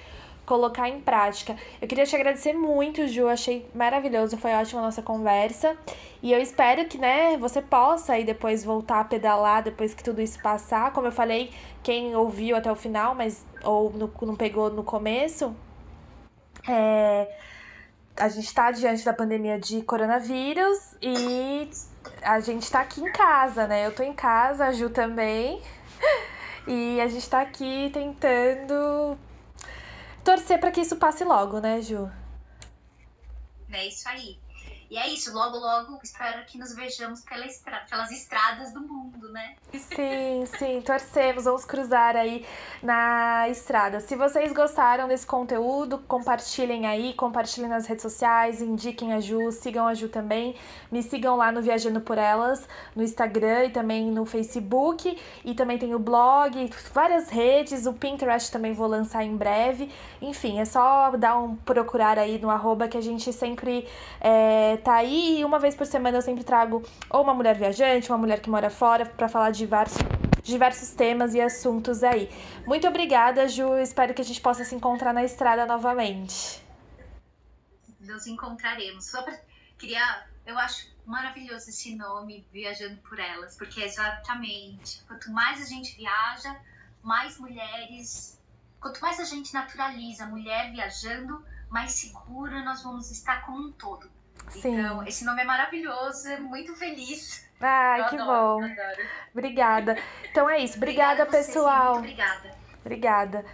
Speaker 1: colocar em prática. Eu queria te agradecer muito, Ju, achei maravilhoso, foi ótima a nossa conversa. E eu espero que, né, você possa aí depois voltar a pedalar depois que tudo isso passar. Como eu falei, quem ouviu até o final, mas ou no, não pegou no começo, é, a gente está diante da pandemia de coronavírus e a gente está aqui em casa, né? Eu tô em casa, a Ju também. E a gente tá aqui tentando torcer para que isso passe logo, né, Ju?
Speaker 2: É isso aí. E é isso, logo, logo espero que nos vejamos pela pelas estradas do mundo, né?
Speaker 1: Sim, sim, torcemos, vamos cruzar aí na estrada. Se vocês gostaram desse conteúdo, compartilhem aí, compartilhem nas redes sociais, indiquem a Ju, sigam a Ju também. Me sigam lá no Viajando por Elas, no Instagram e também no Facebook. E também tem o blog, várias redes, o Pinterest também vou lançar em breve. Enfim, é só dar um procurar aí no arroba que a gente sempre é, tá aí. E uma vez por semana eu sempre trago ou uma mulher viajante, uma mulher que mora fora, para falar de diversos, diversos temas e assuntos aí. Muito obrigada, Ju. Espero que a gente possa se encontrar na estrada novamente.
Speaker 2: Nos encontraremos. Só pra... Queria. Eu acho maravilhoso esse nome, Viajando por Elas, porque é exatamente. Quanto mais a gente viaja, mais mulheres. Quanto mais a gente naturaliza a mulher viajando, mais segura nós vamos estar como um todo.
Speaker 1: Sim.
Speaker 2: Então, esse nome é maravilhoso, é muito feliz.
Speaker 1: Ai,
Speaker 2: Eu
Speaker 1: que
Speaker 2: adoro,
Speaker 1: bom.
Speaker 2: adoro.
Speaker 1: Obrigada. Então é isso. Obrigada,
Speaker 2: a vocês,
Speaker 1: pessoal.
Speaker 2: Obrigada.
Speaker 1: Obrigada.